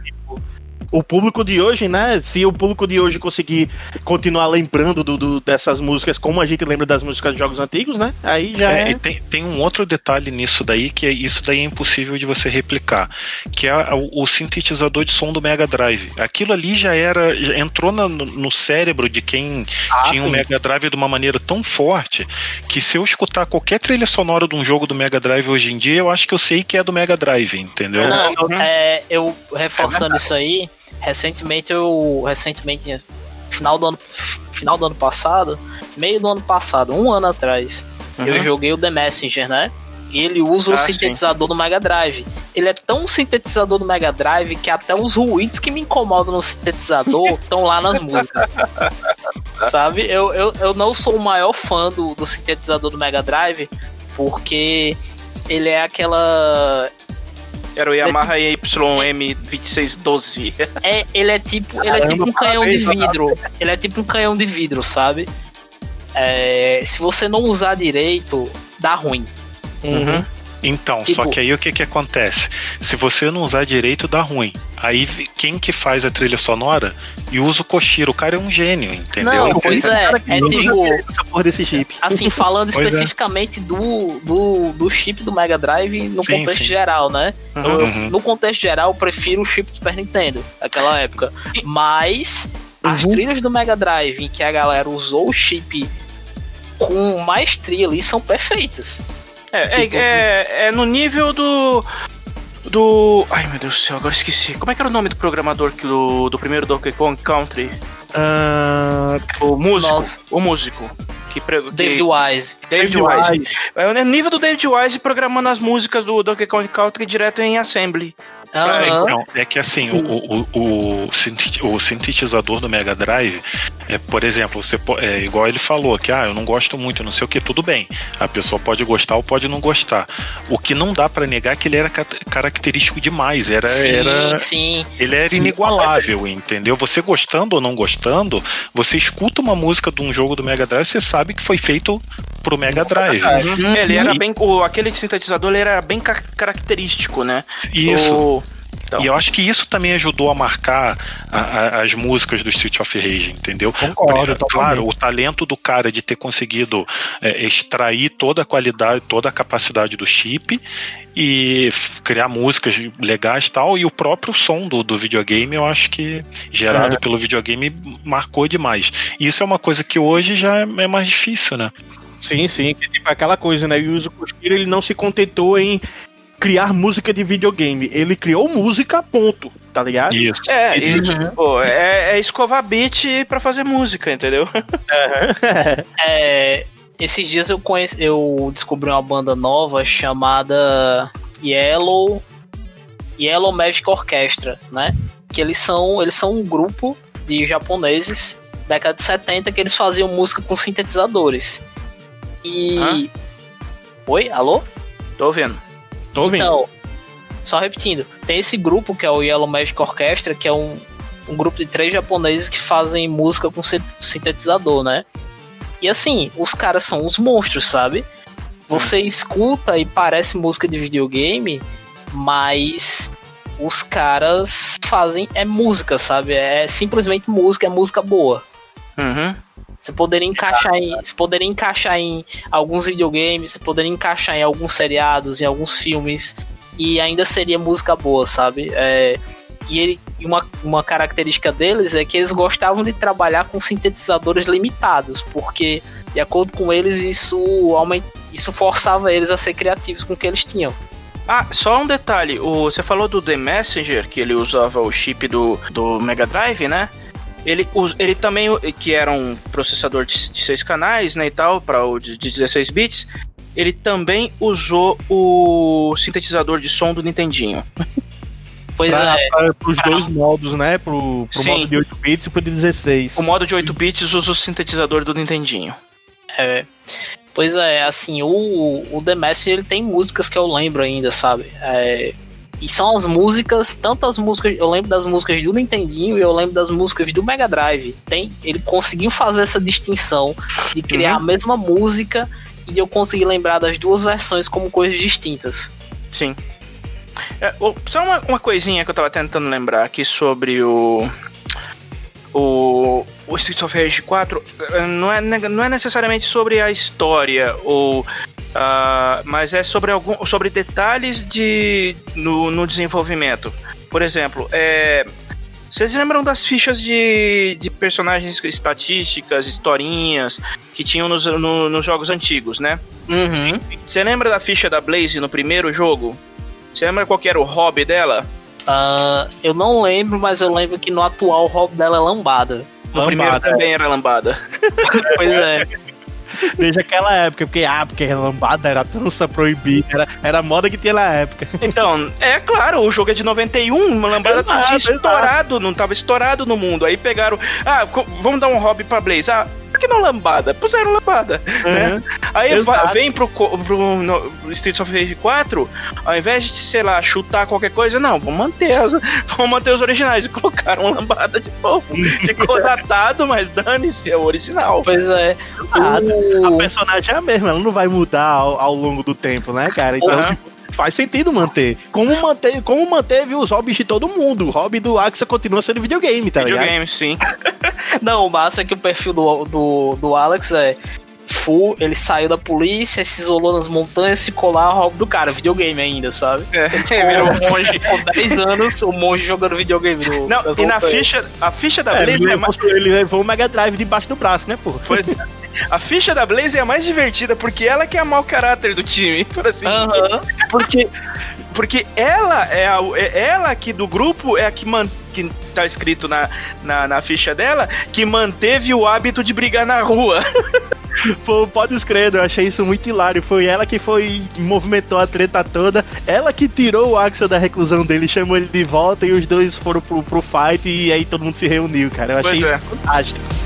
Speaker 1: o público de hoje, né? Se o público de hoje conseguir continuar lembrando do, do- dessas músicas como a gente lembra das músicas de jogos antigos, né? Aí já
Speaker 3: É,
Speaker 1: é.
Speaker 3: e tem, tem um outro detalhe nisso daí, que é, isso daí é impossível de você replicar, que é o, o sintetizador de som do Mega Drive. Aquilo ali já era, já entrou na- no, cérebro de quem
Speaker 1: Ah,
Speaker 3: tinha o
Speaker 1: sim.
Speaker 3: Mega Drive de uma maneira tão forte que se eu escutar qualquer trilha sonora de um jogo do Mega Drive hoje em dia, eu acho que eu sei que é do Mega Drive, entendeu?
Speaker 2: Não,
Speaker 1: Uhum.
Speaker 2: é, eu reforçando isso aí, recentemente eu. Recentemente, final do ano. Final do ano passado, meio do ano passado, um ano atrás, Eu
Speaker 4: Uhum.
Speaker 2: joguei o The Messenger, né? E ele usa o
Speaker 4: Ah, sim.
Speaker 2: sintetizador do Mega Drive. Ele é tão sintetizador do Mega Drive que até os ruídos que me incomodam no sintetizador [LAUGHS] estão lá nas músicas. Sabe? Eu, eu, eu não sou o maior fã do, do sintetizador do Mega Drive porque ele é aquela.
Speaker 4: Era o Yamaha YM2612.
Speaker 2: É, ele é tipo. Ele é tipo um canhão de vidro. Ele é tipo um canhão de vidro, sabe? É, se você não usar direito, dá ruim.
Speaker 4: Uhum.
Speaker 3: Então,
Speaker 2: Tipo-
Speaker 3: só que aí o que que acontece? Se você não usar direito, dá ruim. Aí quem que faz a trilha sonora e usa o Koshiro, o cara é um gênio, entendeu?
Speaker 2: Não, pois é. É
Speaker 1: Eu
Speaker 2: tipo.
Speaker 1: desse chip.
Speaker 2: Assim, falando [LAUGHS]
Speaker 3: Pois é.
Speaker 2: especificamente do, do, do chip do Mega Drive no
Speaker 3: Sim,
Speaker 2: contexto
Speaker 3: sim.
Speaker 2: geral, né?
Speaker 4: Uhum.
Speaker 2: Eu-
Speaker 3: Uhum.
Speaker 2: No contexto geral, eu prefiro o chip do Super Nintendo, naquela época. Mas as
Speaker 1: Uhum.
Speaker 2: trilhas do Mega Drive em que a galera usou o chip com maestria ali são perfeitas.
Speaker 4: É, é, é, é no nível do. Do. Ai meu Deus do céu, agora esqueci. Como é que era o nome do programador que do, do primeiro Donkey Kong Country?
Speaker 1: Ah,
Speaker 4: O músico.
Speaker 2: Nossa.
Speaker 4: O músico. Que, que-
Speaker 2: David Wise.
Speaker 4: David Wise. É o nível do David Wise programando as músicas do Donkey Kong Country direto em assembly.
Speaker 3: É,
Speaker 2: Aham.
Speaker 3: então, é que assim, o, o, o, sinteti- o sintetizador do Mega Drive, é, por exemplo, você é igual ele falou, que ah, eu não gosto muito, não sei o que, tudo bem. A pessoa pode gostar ou pode não gostar. O que não dá pra negar é que ele era ca- característico demais, era,
Speaker 2: sim,
Speaker 3: era
Speaker 2: sim.
Speaker 3: ele era inigualável, entendeu? Você gostando ou não gostando, você escuta uma música de um jogo do Mega Drive, você sabe que foi feito pro Mega Drive.
Speaker 2: Uhum.
Speaker 4: Ele era bem. O, aquele sintetizador ele era bem ca- característico, né?
Speaker 3: Isso.
Speaker 4: O- Então.
Speaker 3: E eu acho que isso também ajudou a marcar a- a- as músicas do Street of Rage, entendeu?
Speaker 1: Concordo,
Speaker 3: claro, o talento do cara de ter conseguido é, extrair toda a qualidade, toda a capacidade do chip e criar músicas legais e tal, e o próprio som do, do videogame, eu acho que gerado
Speaker 1: É.
Speaker 3: pelo videogame marcou demais. E isso é uma coisa que hoje já é mais difícil, né?
Speaker 1: Sim, sim, que tipo aquela coisa, né? E o Yuzo Koshiro, ele não se contentou em criar música de videogame. Ele criou música, ponto, tá ligado?
Speaker 3: Isso.
Speaker 4: É,
Speaker 2: Uhum.
Speaker 4: tipo, é, é escovar beat pra fazer música, entendeu?
Speaker 2: É, esses dias eu conheci, eu descobri uma banda nova chamada Yellow Yellow Magic Orchestra, né? Que eles são, eles são um grupo de japoneses década de 70 que eles faziam música com sintetizadores. E
Speaker 4: Hã?
Speaker 2: Oi, alô?
Speaker 4: Tô ouvindo.
Speaker 1: Tô ouvindo.
Speaker 2: Então, só repetindo, tem esse grupo que é o Yellow Magic Orchestra, que é um, um grupo de três japoneses que fazem música com sin- sintetizador, né? E assim, os caras são uns monstros, sabe? Você escuta e parece música de videogame, mas os caras fazem é música, sabe? É simplesmente música, é música boa.
Speaker 4: Uhum.
Speaker 2: Você poderia encaixar em, você poderia encaixar em alguns videogames, você poderia encaixar em alguns seriados, em alguns filmes e ainda seria música boa, sabe? É, e ele, uma, uma característica deles é que eles gostavam de trabalhar com sintetizadores limitados, porque de acordo com eles isso aument, isso forçava eles a ser criativos com o que eles tinham.
Speaker 4: Ah, só um detalhe. O, você falou do The Messenger, que ele usava o chip do, do Mega Drive, né? Ele, us- ele também, que era um processador de, de seis canais, né, e tal, para o de, de 16 bits, ele também usou o sintetizador de som do Nintendinho. [LAUGHS]
Speaker 2: Pois
Speaker 1: Pra,
Speaker 2: é,
Speaker 1: pra, pros dois modos, né? Pro, pro
Speaker 4: Sim.
Speaker 1: modo de 8 bits e pro de 16.
Speaker 4: O modo de 8 bits usa o sintetizador do Nintendinho.
Speaker 2: É, pois é, assim, o, o The Messenger ele tem músicas que eu lembro ainda, sabe? É, e são as músicas, tantas músicas, eu lembro das músicas do Nintendinho e eu lembro das músicas do Mega Drive. Tem, ele conseguiu fazer essa distinção de criar
Speaker 4: Uhum.
Speaker 2: a mesma música e eu conseguir lembrar das duas versões como coisas distintas.
Speaker 4: Sim. É, só uma, uma coisinha que eu tava tentando lembrar aqui sobre o. O, o Streets of Rage 4 eh, não é, não é necessariamente sobre a história, ou, ah, mas é sobre, algum, sobre detalhes de, no, no desenvolvimento. Por exemplo, é, vocês lembram das fichas de, de personagens estatísticas, historinhas que tinham nos, no- nos jogos antigos, né?
Speaker 2: Uhum.
Speaker 4: Você lembra da ficha da Blaze no primeiro jogo? Você lembra qual era o hobby dela?
Speaker 2: Ah, eu não lembro, mas eu lembro que no atual o hobby dela é lambada.
Speaker 4: No primeiro
Speaker 1: Lambada,
Speaker 4: também era lambada. [LAUGHS]
Speaker 2: pois é. [LAUGHS]
Speaker 1: desde aquela época, porque, ah, porque lambada era dança proibida, era, era a moda que tinha na época.
Speaker 4: Então, é claro, o jogo é de 91, uma lambada exato, tinha estourado, exato. não tava estourado no mundo. Aí pegaram, ah, vamos dar um hobby pra Blaze. Ah, por que não lambada? Puseram lambada, uhum. né? Aí vem pro, pro no Streets of Rage 4, ao invés de, sei lá, chutar qualquer coisa, não, vamos manter as, [LAUGHS] vamos manter os originais e colocaram lambada de novo. Ficou [LAUGHS] datado, mas dane-se, é o original.
Speaker 2: Pois é.
Speaker 1: O... A personagem é a mesma, ela não vai mudar ao, ao longo do tempo, né, cara? Então, uhum. tipo, faz sentido manter. Como, manter, como manteve os hobbies de todo mundo. O hobby do Axel continua sendo videogame, tá
Speaker 4: videogame, ligado? Videogame, sim. [LAUGHS]
Speaker 2: Não, o massa é que o perfil do, do, do Alex é full, ele saiu da polícia, se isolou nas montanhas, ficou lá, hobby do cara, videogame ainda, sabe? É, ele [LAUGHS] virou um monge com 10 anos, o monge jogando videogame.
Speaker 4: No, Não, e na ficha, a ficha da
Speaker 1: é, Blaze... Ele, é mais... ele levou o Mega Drive debaixo do braço, né, pô? Foi...
Speaker 4: A ficha da Blaze é a mais divertida, porque ela que é a mau caráter do time, [LAUGHS] por assim
Speaker 2: uhum.
Speaker 4: Porque, porque ela é, a, é ela aqui do grupo é a que, man, que tá escrito na, na, na ficha dela, que manteve o hábito de brigar na rua. [LAUGHS]
Speaker 1: Pô, pode escrever, eu achei isso muito hilário. Foi ela que foi movimentou a treta toda, ela que tirou o Axel da reclusão dele, chamou ele de volta e os dois foram pro, pro fight e aí todo mundo se reuniu, cara. Eu achei pois isso é. fantástico.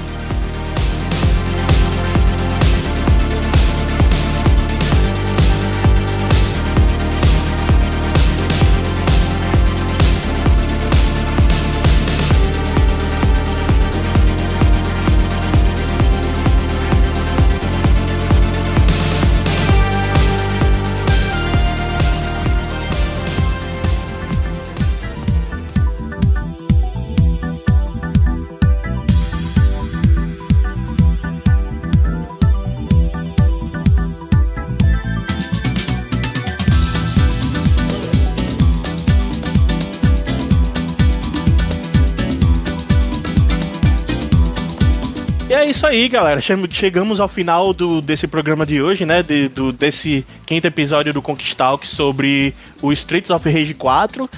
Speaker 1: Aí, galera. Chegamos ao final do, desse programa de hoje, né? De, do, desse quinto episódio do Conquistalk sobre o Streets of Rage 4.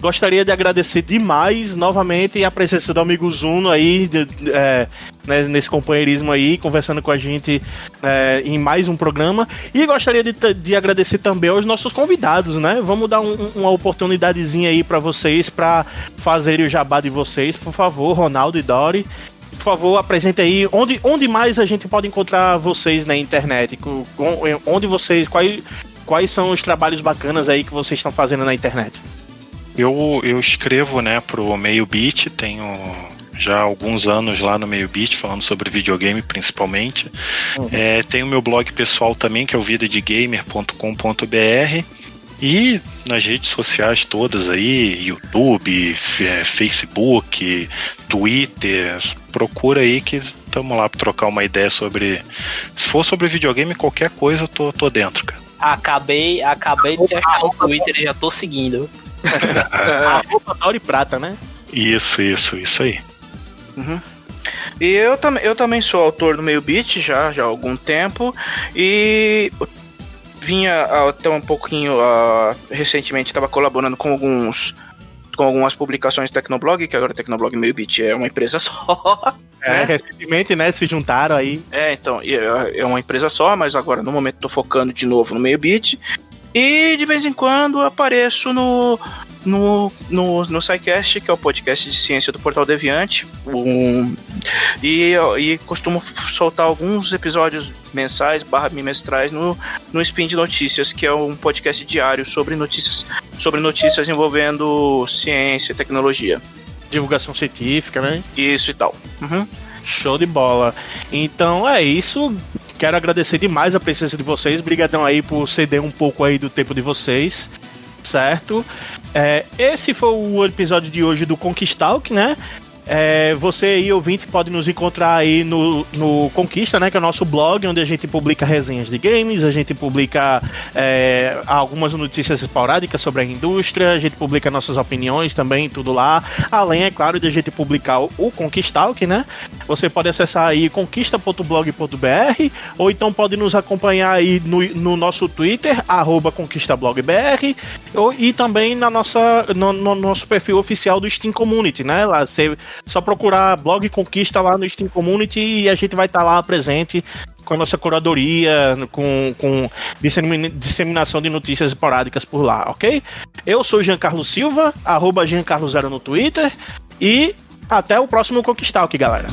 Speaker 1: Gostaria de agradecer demais novamente a presença do amigo Zuno aí, de, é, né, nesse companheirismo aí, conversando com a gente é, em mais um programa. E gostaria de, de, agradecer também aos nossos convidados, né? Vamos dar um, uma oportunidadezinha aí para vocês, para fazerem o jabá de vocês, por favor, Ronaldo e Dori por favor, apresente aí onde, onde mais a gente pode encontrar vocês na internet. Onde vocês. Quais, quais são os trabalhos bacanas aí que vocês estão fazendo na internet?
Speaker 3: Eu, eu escrevo né, pro Meio Beat, tenho já alguns anos lá no Meio Beat, falando sobre videogame principalmente. Uhum. É, tem o meu blog pessoal também, que é o vidadegamer.com.br. E nas redes sociais todas aí, YouTube, Facebook, Twitter, procura aí que estamos lá para trocar uma ideia sobre. Se for sobre videogame, qualquer coisa, eu tô, tô dentro, cara.
Speaker 2: Acabei, acabei de achar no Twitter e já tô seguindo. [LAUGHS]
Speaker 1: a roupa e prata, né?
Speaker 3: Isso, isso, isso aí.
Speaker 4: Uhum. E eu, tam eu também sou autor do Meio Beat já, já há algum tempo. E vinha até um pouquinho uh, recentemente estava colaborando com alguns com algumas publicações Tecnoblog, que agora Tecnoblog Meio Bit é uma empresa [LAUGHS] só.
Speaker 1: É, né? recentemente, né, se juntaram aí.
Speaker 4: É, então, é, é uma empresa só, mas agora no momento tô focando de novo no Meio Bit. E de vez em quando apareço no, no, no, no SciCast, que é o podcast de ciência do Portal Deviante. Um, e, e costumo soltar alguns episódios mensais barra bimestrais no, no Spin de Notícias, que é um podcast diário sobre notícias, sobre notícias envolvendo ciência e tecnologia.
Speaker 1: Divulgação científica, né?
Speaker 4: Isso e tal. Uhum.
Speaker 1: Show de bola. Então é isso. Quero agradecer demais a presença de vocês. Obrigadão aí por ceder um pouco aí do tempo de vocês. Certo? É, esse foi o episódio de hoje do Conquistalk, né? É, você aí, ouvinte, pode nos encontrar aí no, no Conquista, né? Que é o nosso blog, onde a gente publica resenhas de games, a gente publica é, algumas notícias esporádicas sobre a indústria, a gente publica nossas opiniões também, tudo lá. Além, é claro, de a gente publicar o, Conquistalk, né? Você pode acessar aí conquista.blog.br ou então pode nos acompanhar aí no, no nosso Twitter, arroba conquistablog.br ou, e também na nossa, no, no, nosso perfil oficial do Steam Community, né? Lá você Só procurar blog Conquista lá no Steam Community e a gente vai estar tá lá presente com a nossa curadoria, com, com disseminação de notícias esporádicas por lá, ok? Eu sou Giancarlo Silva, arroba Giancarlo Zero no Twitter, e até o próximo Conquistalk, galera.